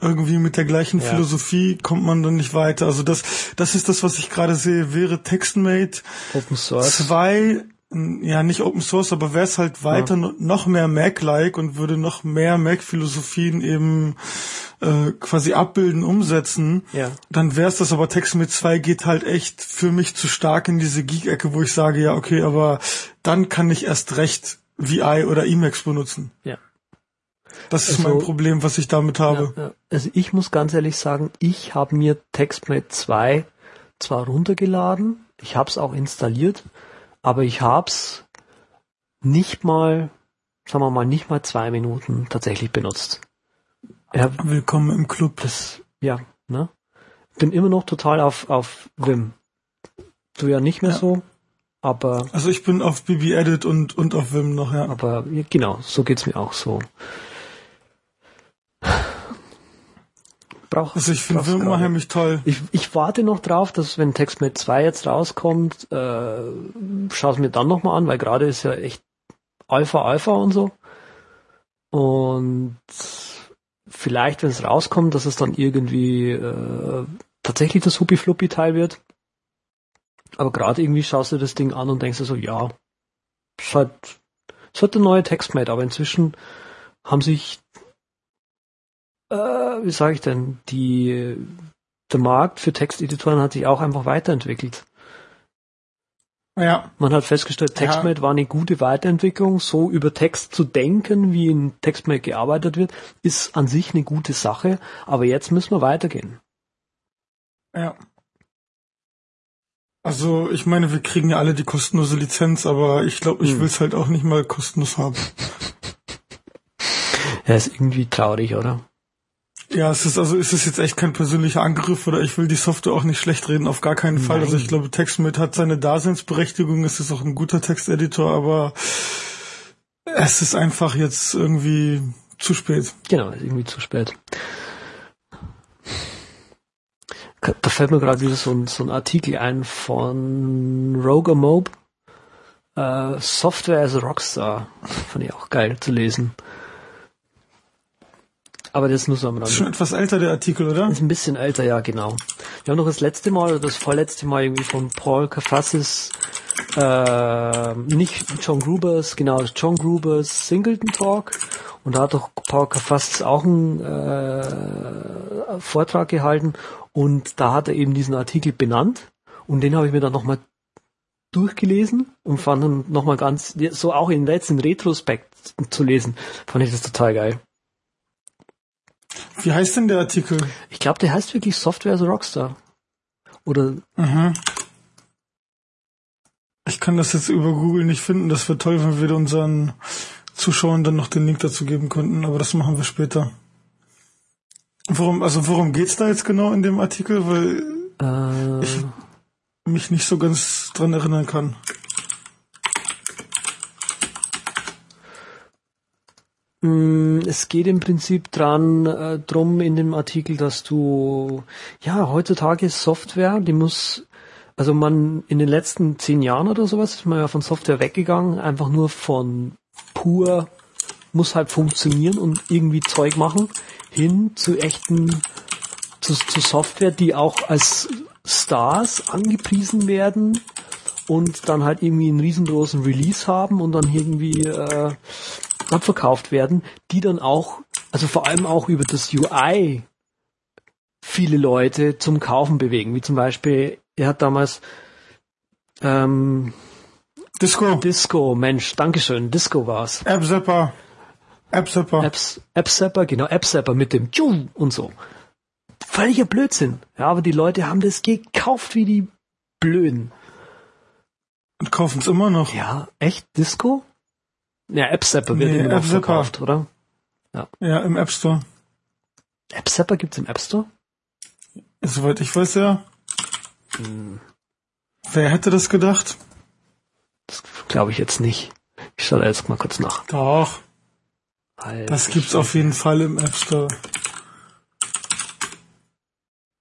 irgendwie mit der gleichen ja. Philosophie kommt man dann nicht weiter. Also das, das ist das, was ich gerade sehe. Wäre TextMate Open Source. zwei ja, nicht Open Source, aber wäre es halt weiter ja. noch mehr Mac-like und würde noch mehr Mac-Philosophien eben äh, quasi abbilden, umsetzen, ja. dann wäre es das, aber TextMate 2 geht halt echt für mich zu stark in diese Geek-Ecke, wo ich sage, ja, okay, aber dann kann ich erst recht VI oder Emacs benutzen. Ja. Das ist also, mein Problem, was ich damit habe. Ja, ja. Also ich muss ganz ehrlich sagen, ich habe mir TextMate 2 zwar runtergeladen, ich habe es auch installiert, aber ich habe es nicht mal, sagen wir mal, nicht mal zwei Minuten tatsächlich benutzt. Ja, Willkommen im Club. Das, ja, ne? Bin immer noch total auf, auf Vim. Du ja nicht mehr ja. so, aber. Also ich bin auf BB Edit und, und auf Vim noch, ja. Aber genau, so geht's mir auch so. Brauche Also ich finde Wim unheimlich toll. Ich, ich warte noch drauf, dass wenn TextMate 2 jetzt rauskommt, äh, schau es mir dann nochmal an, weil gerade ist ja echt Alpha Alpha und so. Und vielleicht, wenn es rauskommt, dass es dann irgendwie äh, tatsächlich das Huppy Fluppy Teil wird. Aber gerade irgendwie schaust du das Ding an und denkst dir so, ja, es ist halt, es hat eine neue TextMate, aber inzwischen haben sich, äh, wie sage ich denn, die, der Markt für Texteditoren hat sich auch einfach weiterentwickelt. Ja. Man hat festgestellt, TextMate ja. war eine gute Weiterentwicklung. So über Text zu denken, wie in TextMate gearbeitet wird, ist an sich eine gute Sache. Aber jetzt müssen wir weitergehen. Ja. Also ich meine, wir kriegen ja alle die kostenlose Lizenz, aber ich glaube, ich hm. will es halt auch nicht mal kostenlos haben. Ja, ist irgendwie traurig, oder? Ja, es ist also, es ist jetzt echt kein persönlicher Angriff oder ich will die Software auch nicht schlecht reden, auf gar keinen Fall. Nein. Also ich glaube, TextMate hat seine Daseinsberechtigung, es ist auch ein guter Texteditor, aber es ist einfach jetzt irgendwie zu spät. Genau, irgendwie zu spät. Da fällt mir gerade wieder so ein, so ein Artikel ein von Roger Mobe. Äh, Software as a Rockstar. Fand ich auch geil zu lesen. Aber das muss man am Ist schon etwas älter, der Artikel, oder? Ist ein bisschen älter, ja, genau. Wir haben noch das letzte Mal oder das vorletzte Mal irgendwie von Paul Kafassis, äh, nicht John Grubers, genau, John Grubers Singleton Talk. Und da hat doch Paul Kafassis auch einen äh, Vortrag gehalten und da hat er eben diesen Artikel benannt und den habe ich mir dann nochmal durchgelesen und fand dann nochmal ganz, so auch in letzten Retrospekt zu lesen, fand ich das total geil. Wie heißt denn der Artikel? Ich glaube, der heißt wirklich Software as a Rockstar. Oder. Mhm. Ich kann das jetzt über Google nicht finden. Das wäre toll, wenn wir unseren Zuschauern dann noch den Link dazu geben könnten, aber das machen wir später. Worum, also worum geht's da jetzt genau in dem Artikel? Weil äh, ich mich nicht so ganz dran erinnern kann. Es geht im Prinzip dran äh, drum in dem Artikel, dass du ja heutzutage Software, die muss also man in den letzten zehn Jahren oder sowas ist man ja von Software weggegangen, einfach nur von pur muss halt funktionieren und irgendwie Zeug machen, hin zu echten zu, zu Software, die auch als Stars angepriesen werden und dann halt irgendwie einen riesengroßen Release haben und dann irgendwie äh, abverkauft werden, die dann auch, also vor allem auch über das UI viele Leute zum Kaufen bewegen. Wie zum Beispiel, er hat damals ähm, Disco. Disco, Mensch, Dankeschön, Disco war's. AppZapper. AppZapper. Apps, AppZapper, genau, AppZapper mit dem Tschum und so. Völliger Blödsinn. Ja, aber die Leute haben das gekauft wie die Blöden. Und kaufen es immer noch. Ja, echt Disco? Ja, AppZapper wird nee, immer noch verkauft, oder? Ja. ja, im App Store. AppZapper gibt's im App Store? Soweit ich weiß, ja. Hm. Wer hätte das gedacht? Das glaube ich jetzt nicht. Ich schaue jetzt mal kurz nach. Doch. Alter, das gibt's auf jeden Fall im App Store.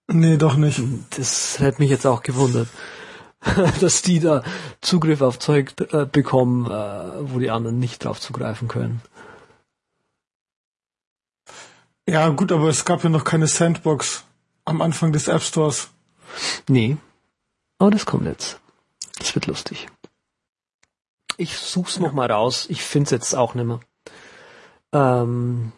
Nee, doch nicht. Das hätte mich jetzt auch gewundert. dass die da Zugriff auf Zeug äh, bekommen, äh, wo die anderen nicht drauf zugreifen können. Ja, gut, aber es gab ja noch keine Sandbox am Anfang des App Stores. Nee. Aber das kommt jetzt. Das wird lustig. Ich such's noch mal raus. Ich find's jetzt auch nimmer. Ähm,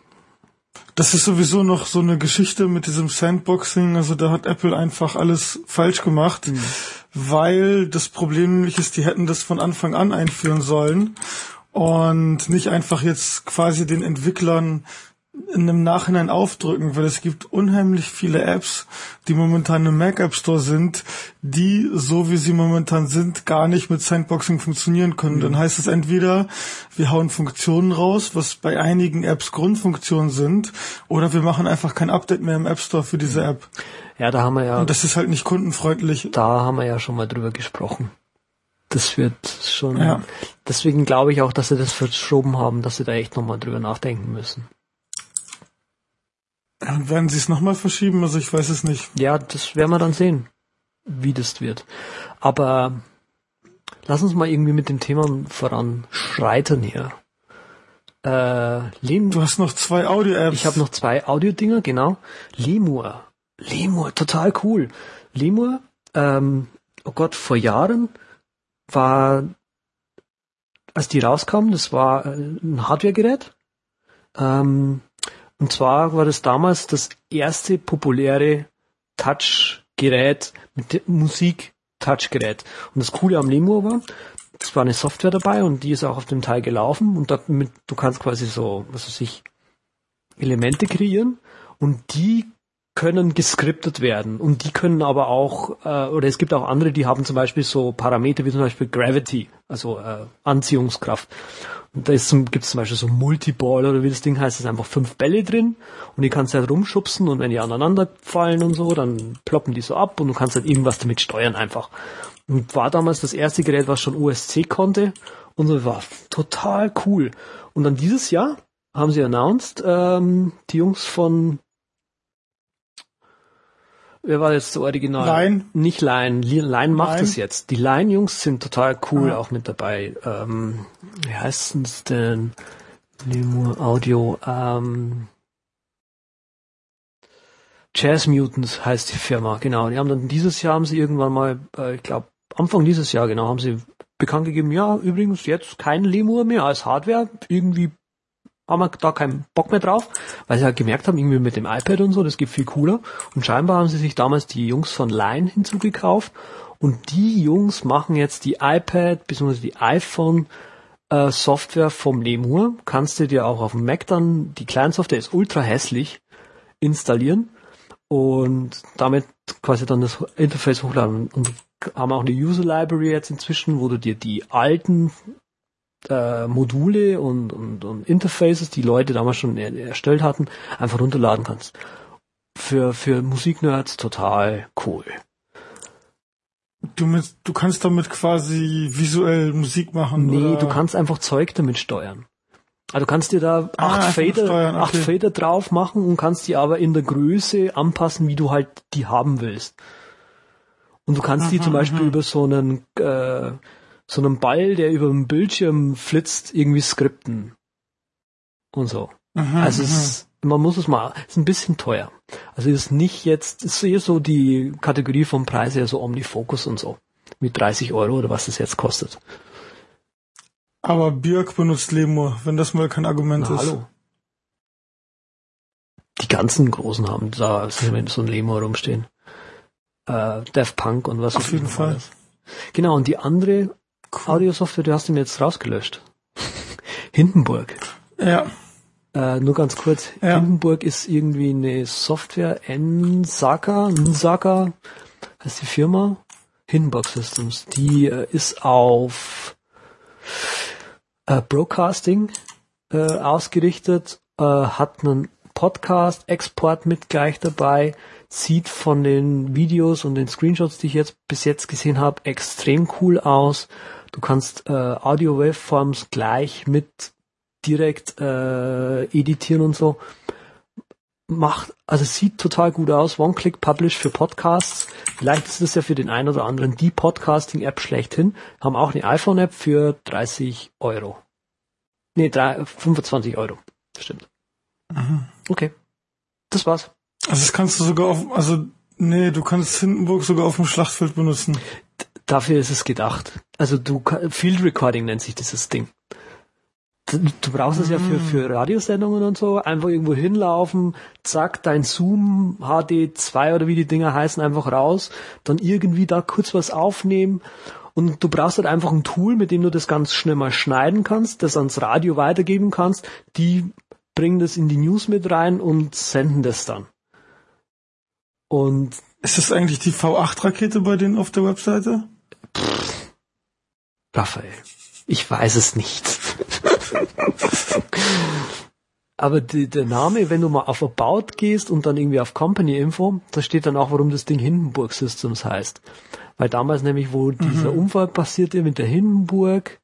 das ist sowieso noch so eine Geschichte mit diesem Sandboxing. Also da hat Apple einfach alles falsch gemacht, mhm. weil das Problem nämlich ist, die hätten das von Anfang an einführen sollen und nicht einfach jetzt quasi den Entwicklern in einem Nachhinein aufdrücken, weil es gibt unheimlich viele Apps, die momentan im Mac App Store sind, die, so wie sie momentan sind, gar nicht mit Sandboxing funktionieren können. Mhm. Dann heißt es entweder, wir hauen Funktionen raus, was bei einigen Apps Grundfunktionen sind, oder wir machen einfach kein Update mehr im App Store für diese mhm. App. Ja, da haben wir ja. Und das ist halt nicht kundenfreundlich. Da haben wir ja schon mal drüber gesprochen. Das wird schon. Ja. Deswegen glaube ich auch, dass sie das verschoben haben, dass sie da echt nochmal drüber nachdenken müssen. Werden sie es nochmal verschieben? Also ich weiß es nicht. Ja, das werden wir dann sehen, wie das wird. Aber lass uns mal irgendwie mit dem Thema voranschreiten hier. Äh, Lem du hast noch zwei Audio-Apps. Ich habe noch zwei Audio-Dinger, genau. Lemur. Lemur, total cool. Lemur, ähm, oh Gott, vor Jahren war, als die rauskamen, das war äh, ein Hardware-Gerät. Ähm, und zwar war das damals das erste populäre Touch-Gerät mit Musik-Touch-Gerät. Und das Coole am Lemur war, es war eine Software dabei und die ist auch auf dem Teil gelaufen und damit, du kannst quasi so, was weiß ich, Elemente kreieren und die können geskriptet werden und die können aber auch, äh, oder es gibt auch andere, die haben zum Beispiel so Parameter wie zum Beispiel Gravity, also äh, Anziehungskraft. Und da gibt es zum Beispiel so Multiball oder wie das Ding heißt, ist einfach fünf Bälle drin und die kannst du halt rumschubsen und wenn die aneinander fallen und so, dann ploppen die so ab und du kannst halt irgendwas damit steuern einfach. Und war damals das erste Gerät, was schon USC konnte und so war total cool. Und dann dieses Jahr haben sie announced, ähm, die Jungs von Wer war jetzt so original? Line. Nicht Line. Line macht es jetzt. Die Line-Jungs sind total cool ah. auch mit dabei. Ähm, wie heißt es denn? Lemur Audio. Ähm, Jazz Mutants heißt die Firma, genau. Die haben dann dieses Jahr haben sie irgendwann mal, äh, ich glaube Anfang dieses Jahr genau, haben sie bekannt gegeben, ja, übrigens jetzt kein Lemur mehr als Hardware. Irgendwie haben wir da keinen Bock mehr drauf, weil sie halt gemerkt haben, irgendwie mit dem iPad und so, das geht viel cooler. Und scheinbar haben sie sich damals die Jungs von Line hinzugekauft und die Jungs machen jetzt die iPad bzw. die iPhone äh, Software vom Lemur. Kannst du dir auch auf dem Mac dann, die Client-Software ist ultra hässlich, installieren und damit quasi dann das Interface hochladen. Und haben auch eine User Library jetzt inzwischen, wo du dir die alten äh, Module und, und, und Interfaces, die Leute damals schon er, erstellt hatten, einfach runterladen kannst. Für, für Musiknerds total cool. Du, mit, du kannst damit quasi visuell Musik machen? Nee, oder? du kannst einfach Zeug damit steuern. Also du kannst dir da ah, acht, Fader, steuern, okay. acht Fader drauf machen und kannst die aber in der Größe anpassen, wie du halt die haben willst. Und du kannst aha, die zum Beispiel aha. über so einen äh, so einen Ball, der über dem Bildschirm flitzt, irgendwie skripten. Und so. Aha, also es, man muss es mal, es ist ein bisschen teuer. Also es ist nicht jetzt, es ist eher so die Kategorie vom Preis her so Omnifocus und so. Mit 30 Euro oder was es jetzt kostet. Aber Björk benutzt Lemur, wenn das mal kein Argument Na, ist. Hallo. Die ganzen Großen haben da so ein Lemur rumstehen. Äh, Death Punk und was Auf jeden Fall. Ist. Genau, und die andere Cool. Audiosoftware, du hast ihn jetzt rausgelöscht. Hindenburg. Ja. Äh, nur ganz kurz. Ja. Hindenburg ist irgendwie eine Software, Nsaka, Nsaka heißt die Firma. Hindenburg Systems. Die äh, ist auf äh, Broadcasting äh, ausgerichtet, äh, hat einen Podcast-Export mit gleich dabei, sieht von den Videos und den Screenshots, die ich jetzt bis jetzt gesehen habe, extrem cool aus. Du kannst äh, Audio-Waveforms gleich mit direkt äh, editieren und so. Macht, also sieht total gut aus. One-Click-Publish für Podcasts. Vielleicht ist das ja für den einen oder anderen die Podcasting-App schlechthin. Haben auch eine iPhone-App für 30 Euro. Nee, 3, 25 Euro. Stimmt. Mhm. Okay. Das war's. Also das kannst du sogar auf, also nee, du kannst Hindenburg sogar auf dem Schlachtfeld benutzen. Dafür ist es gedacht. Also du Field Recording nennt sich dieses Ding. Du, du brauchst es ja für, für Radiosendungen und so, einfach irgendwo hinlaufen, zack, dein Zoom HD2 oder wie die Dinger heißen, einfach raus, dann irgendwie da kurz was aufnehmen und du brauchst halt einfach ein Tool, mit dem du das ganz schnell mal schneiden kannst, das ans Radio weitergeben kannst, die bringen das in die News mit rein und senden das dann. Und ist das eigentlich die V8-Rakete bei denen auf der Webseite? Pff, Raphael, ich weiß es nicht. Aber die, der Name, wenn du mal auf About gehst und dann irgendwie auf Company Info, da steht dann auch, warum das Ding Hindenburg Systems heißt. Weil damals nämlich, wo mhm. dieser Unfall passierte mit der Hindenburg,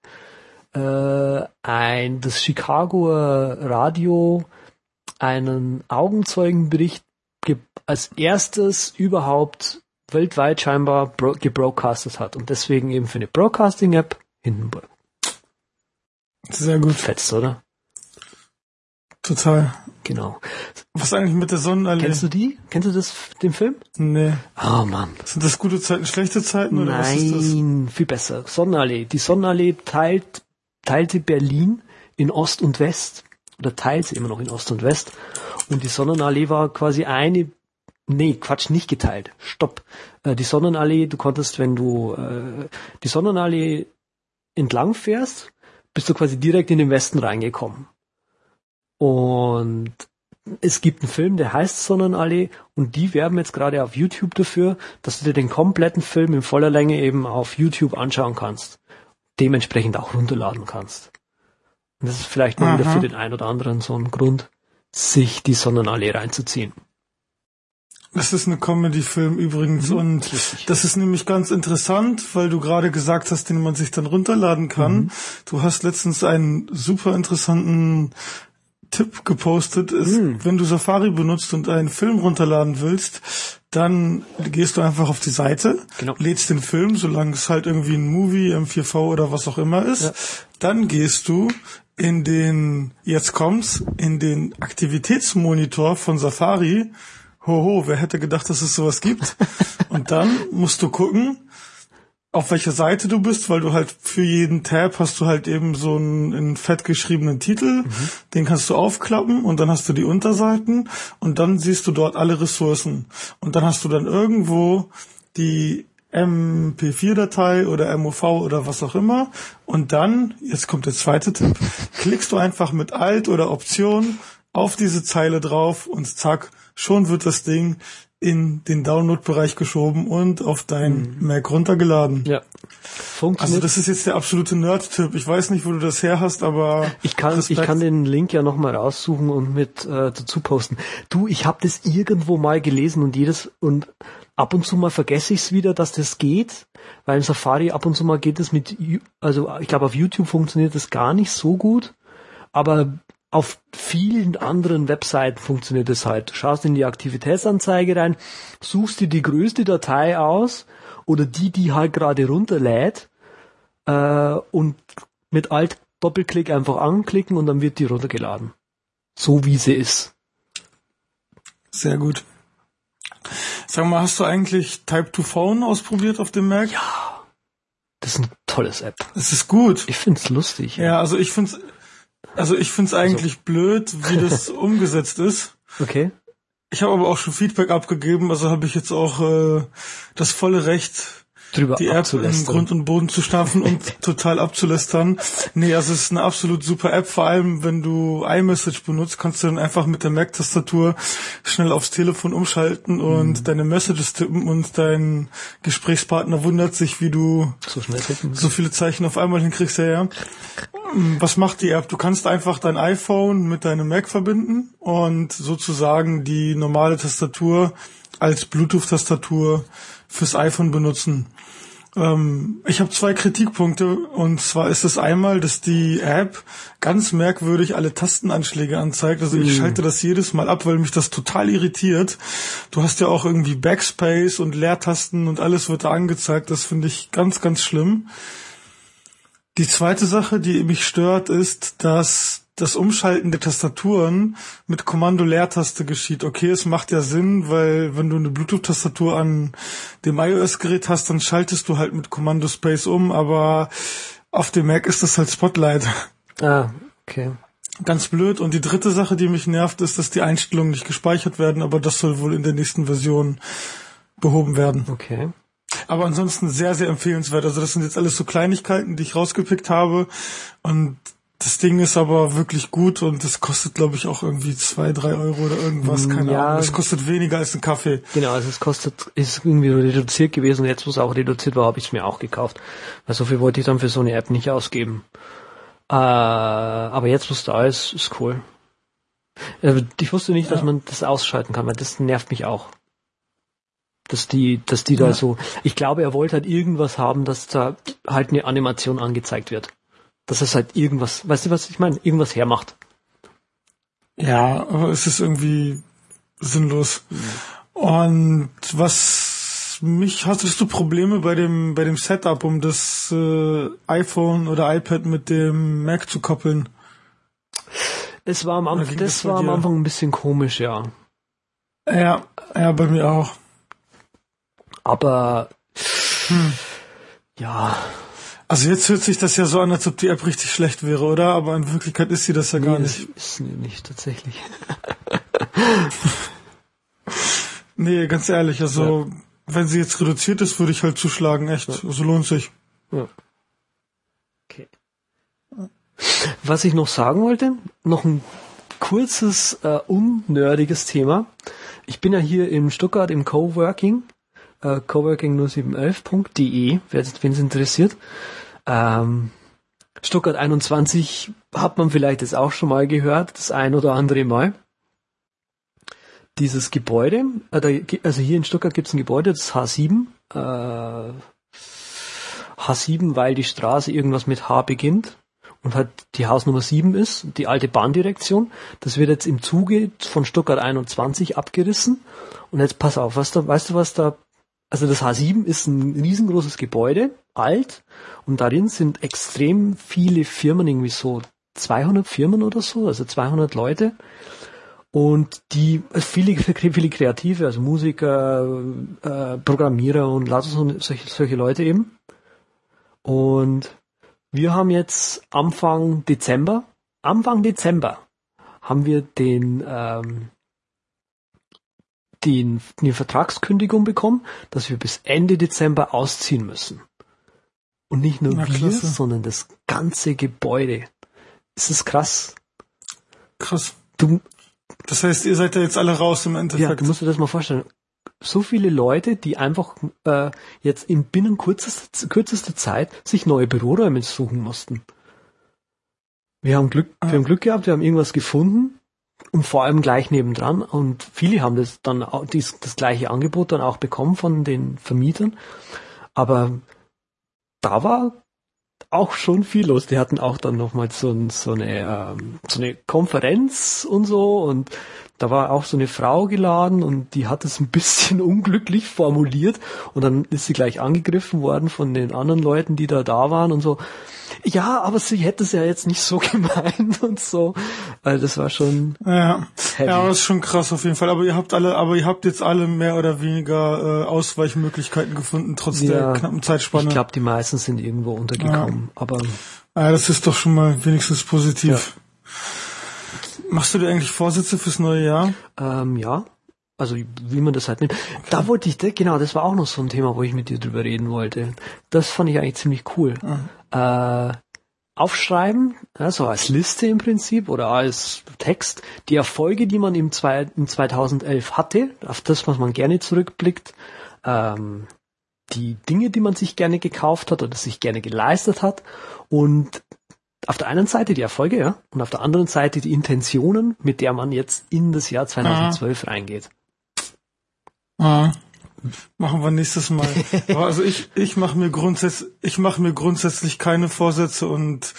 äh, ein das Chicagoer Radio einen Augenzeugenbericht als erstes überhaupt weltweit scheinbar gebroadcastet hat und deswegen eben für eine Broadcasting-App Hindenburg. Sehr gut. Fetzt, oder? Total. Genau. Was eigentlich mit der Sonnenallee? Kennst du die? Kennst du das, den Film? Nee. Oh Mann. Sind das gute Zeiten, schlechte Zeiten oder Nein, was ist das? viel besser. Sonnenallee. Die Sonnenallee teilt, teilte Berlin in Ost und West. Oder teilt sie immer noch in Ost und West. Und die Sonnenallee war quasi eine, nee, Quatsch, nicht geteilt. Stopp. Äh, die Sonnenallee, du konntest, wenn du äh, die Sonnenallee entlang fährst, bist du quasi direkt in den Westen reingekommen. Und es gibt einen Film, der heißt Sonnenallee und die werben jetzt gerade auf YouTube dafür, dass du dir den kompletten Film in voller Länge eben auf YouTube anschauen kannst. Dementsprechend auch runterladen kannst. Und das ist vielleicht mal wieder für den einen oder anderen so ein Grund, sich die Sonnenallee reinzuziehen. Das ist eine Comedy-Film übrigens mhm, und das ist nämlich ganz interessant, weil du gerade gesagt hast, den man sich dann runterladen kann. Mhm. Du hast letztens einen super interessanten Tipp gepostet ist, mm. wenn du Safari benutzt und einen Film runterladen willst, dann gehst du einfach auf die Seite, genau. lädst den Film, solange es halt irgendwie ein Movie, M4V oder was auch immer ist. Ja. Dann gehst du in den, jetzt kommt's, in den Aktivitätsmonitor von Safari. Hoho, wer hätte gedacht, dass es sowas gibt? und dann musst du gucken, auf welcher Seite du bist, weil du halt für jeden Tab hast du halt eben so einen, einen fett geschriebenen Titel, mhm. den kannst du aufklappen und dann hast du die Unterseiten und dann siehst du dort alle Ressourcen und dann hast du dann irgendwo die MP4-Datei oder MOV oder was auch immer und dann, jetzt kommt der zweite Tipp, klickst du einfach mit Alt oder Option auf diese Zeile drauf und zack, schon wird das Ding in den Download-Bereich geschoben und auf dein mhm. Mac runtergeladen. Ja. Funktioniert. Also das ist jetzt der absolute Nerd-Tipp. Ich weiß nicht, wo du das her hast, aber ich kann ich kann den Link ja noch mal raussuchen und mit äh, dazu posten. Du, ich habe das irgendwo mal gelesen und jedes und ab und zu mal vergesse ich es wieder, dass das geht, weil in Safari ab und zu mal geht es mit also ich glaube auf YouTube funktioniert das gar nicht so gut, aber auf vielen anderen Webseiten funktioniert es halt. Du schaust in die Aktivitätsanzeige rein, suchst dir die größte Datei aus oder die, die halt gerade runterlädt äh, und mit Alt Doppelklick einfach anklicken und dann wird die runtergeladen. So wie sie ist. Sehr gut. Sag mal, hast du eigentlich Type to Phone ausprobiert auf dem Mac? Ja. Das ist ein tolles App. Es ist gut. Ich find's lustig. Ja, ja also ich find's also ich finde es eigentlich also. blöd, wie das umgesetzt ist. Okay. Ich habe aber auch schon Feedback abgegeben, also habe ich jetzt auch äh, das volle Recht, drüber die App in Grund und Boden zu stampfen und total abzulästern. Nee, also es ist eine absolut super App, vor allem wenn du iMessage benutzt, kannst du dann einfach mit der Mac-Tastatur schnell aufs Telefon umschalten und mhm. deine Messages tippen und dein Gesprächspartner wundert sich, wie du so, schnell tippen. so viele Zeichen auf einmal hinkriegst. Ja, ja. Was macht die App? Du kannst einfach dein iPhone mit deinem Mac verbinden und sozusagen die normale Tastatur als Bluetooth-Tastatur fürs iPhone benutzen. Ähm, ich habe zwei Kritikpunkte und zwar ist es einmal, dass die App ganz merkwürdig alle Tastenanschläge anzeigt. Also ich mm. schalte das jedes Mal ab, weil mich das total irritiert. Du hast ja auch irgendwie Backspace und Leertasten und alles wird da angezeigt. Das finde ich ganz, ganz schlimm. Die zweite Sache, die mich stört, ist, dass das Umschalten der Tastaturen mit Kommando Leertaste geschieht. Okay, es macht ja Sinn, weil wenn du eine Bluetooth-Tastatur an dem iOS-Gerät hast, dann schaltest du halt mit Kommando Space um, aber auf dem Mac ist das halt Spotlight. Ah, okay. Ganz blöd. Und die dritte Sache, die mich nervt, ist, dass die Einstellungen nicht gespeichert werden, aber das soll wohl in der nächsten Version behoben werden. Okay. Aber ansonsten sehr, sehr empfehlenswert. Also das sind jetzt alles so Kleinigkeiten, die ich rausgepickt habe. Und das Ding ist aber wirklich gut und das kostet, glaube ich, auch irgendwie zwei, drei Euro oder irgendwas. Keine ja, Ahnung. Es kostet weniger als ein Kaffee. Genau, also es kostet, ist irgendwie reduziert gewesen. und Jetzt, wo es auch reduziert war, habe ich es mir auch gekauft. Weil so viel wollte ich dann für so eine App nicht ausgeben. Äh, aber jetzt, wo es da ist, ist cool. Äh, ich wusste nicht, ja. dass man das ausschalten kann, weil das nervt mich auch. Dass die, dass die ja. da so, ich glaube, er wollte halt irgendwas haben, dass da halt eine Animation angezeigt wird dass es halt irgendwas, weißt du, was ich meine, irgendwas hermacht. Ja, aber es ist irgendwie sinnlos. Mhm. Und was mich hattest du Probleme bei dem bei dem Setup, um das äh, iPhone oder iPad mit dem Mac zu koppeln? Es war am Anfang, das, das war am Anfang ein bisschen komisch, ja. Ja, ja, bei mir auch. Aber hm. ja. Also jetzt hört sich das ja so an, als ob die App richtig schlecht wäre, oder? Aber in Wirklichkeit ist sie das ja nee, gar nicht. Ist sie nicht tatsächlich. nee, ganz ehrlich, also ja. wenn sie jetzt reduziert ist, würde ich halt zuschlagen, echt. Ja. Also lohnt sich. Ja. Okay. Was ich noch sagen wollte, noch ein kurzes, äh, unnördiges Thema. Ich bin ja hier in Stuttgart im Coworking, äh, coworking0711.de, wen es interessiert. Ähm, Stuttgart 21 hat man vielleicht jetzt auch schon mal gehört, das ein oder andere Mal. Dieses Gebäude, äh, also hier in Stuttgart gibt es ein Gebäude, das H7. Äh, H7, weil die Straße irgendwas mit H beginnt und halt die Hausnummer 7 ist, die alte Bahndirektion. Das wird jetzt im Zuge von Stuttgart 21 abgerissen. Und jetzt pass auf, was da, weißt du, was da, also das H7 ist ein riesengroßes Gebäude, alt, und darin sind extrem viele Firmen, irgendwie so 200 Firmen oder so, also 200 Leute. Und die, viele, viele Kreative, also Musiker, äh, Programmierer und so, solche, solche Leute eben. Und wir haben jetzt Anfang Dezember, Anfang Dezember haben wir den, ähm, den, die Vertragskündigung bekommen, dass wir bis Ende Dezember ausziehen müssen. Und nicht nur Na, wir, klasse. sondern das ganze Gebäude. Ist das krass? Krass. Du, das heißt, ihr seid ja jetzt alle raus im Endeffekt. Ja, du musst dir das mal vorstellen so viele Leute, die einfach äh, jetzt in binnen kürzester, kürzester Zeit sich neue Büroräume suchen mussten. Wir haben Glück, wir haben Glück gehabt, wir haben irgendwas gefunden und vor allem gleich nebendran und viele haben das dann auch, dies, das gleiche Angebot dann auch bekommen von den Vermietern. Aber da war auch schon viel los. Die hatten auch dann nochmal so, so, eine, ähm, so eine Konferenz und so und da war auch so eine Frau geladen und die hat es ein bisschen unglücklich formuliert und dann ist sie gleich angegriffen worden von den anderen Leuten, die da da waren und so. Ja, aber sie hätte es ja jetzt nicht so gemeint und so. Also das war schon. Ja, heavy. ja, das ist schon krass auf jeden Fall. Aber ihr habt alle, aber ihr habt jetzt alle mehr oder weniger äh, Ausweichmöglichkeiten gefunden trotz ja, der knappen Zeitspanne. Ich glaube, die meisten sind irgendwo untergekommen. Ja. Aber ja, das ist doch schon mal wenigstens positiv. Ja. Machst du dir eigentlich Vorsätze fürs neue Jahr? Ähm, ja. Also wie man das halt nimmt. Okay. Da wollte ich, genau, das war auch noch so ein Thema, wo ich mit dir drüber reden wollte. Das fand ich eigentlich ziemlich cool. Mhm. Äh, aufschreiben, also als Liste im Prinzip oder als Text, die Erfolge, die man im, zwei, im 2011 hatte, auf das, was man gerne zurückblickt, ähm, die Dinge, die man sich gerne gekauft hat oder sich gerne geleistet hat und auf der einen Seite die Erfolge, ja, und auf der anderen Seite die Intentionen, mit der man jetzt in das Jahr 2012 ah. reingeht. Ah. Machen wir nächstes Mal. also ich, ich mache mir grundsätzlich, ich mache mir grundsätzlich keine Vorsätze und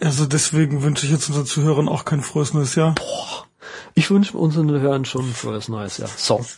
also deswegen wünsche ich jetzt unseren Zuhörern auch kein frohes neues Jahr. Boah. Ich wünsche unseren Hörern schon ein frohes neues Jahr. So.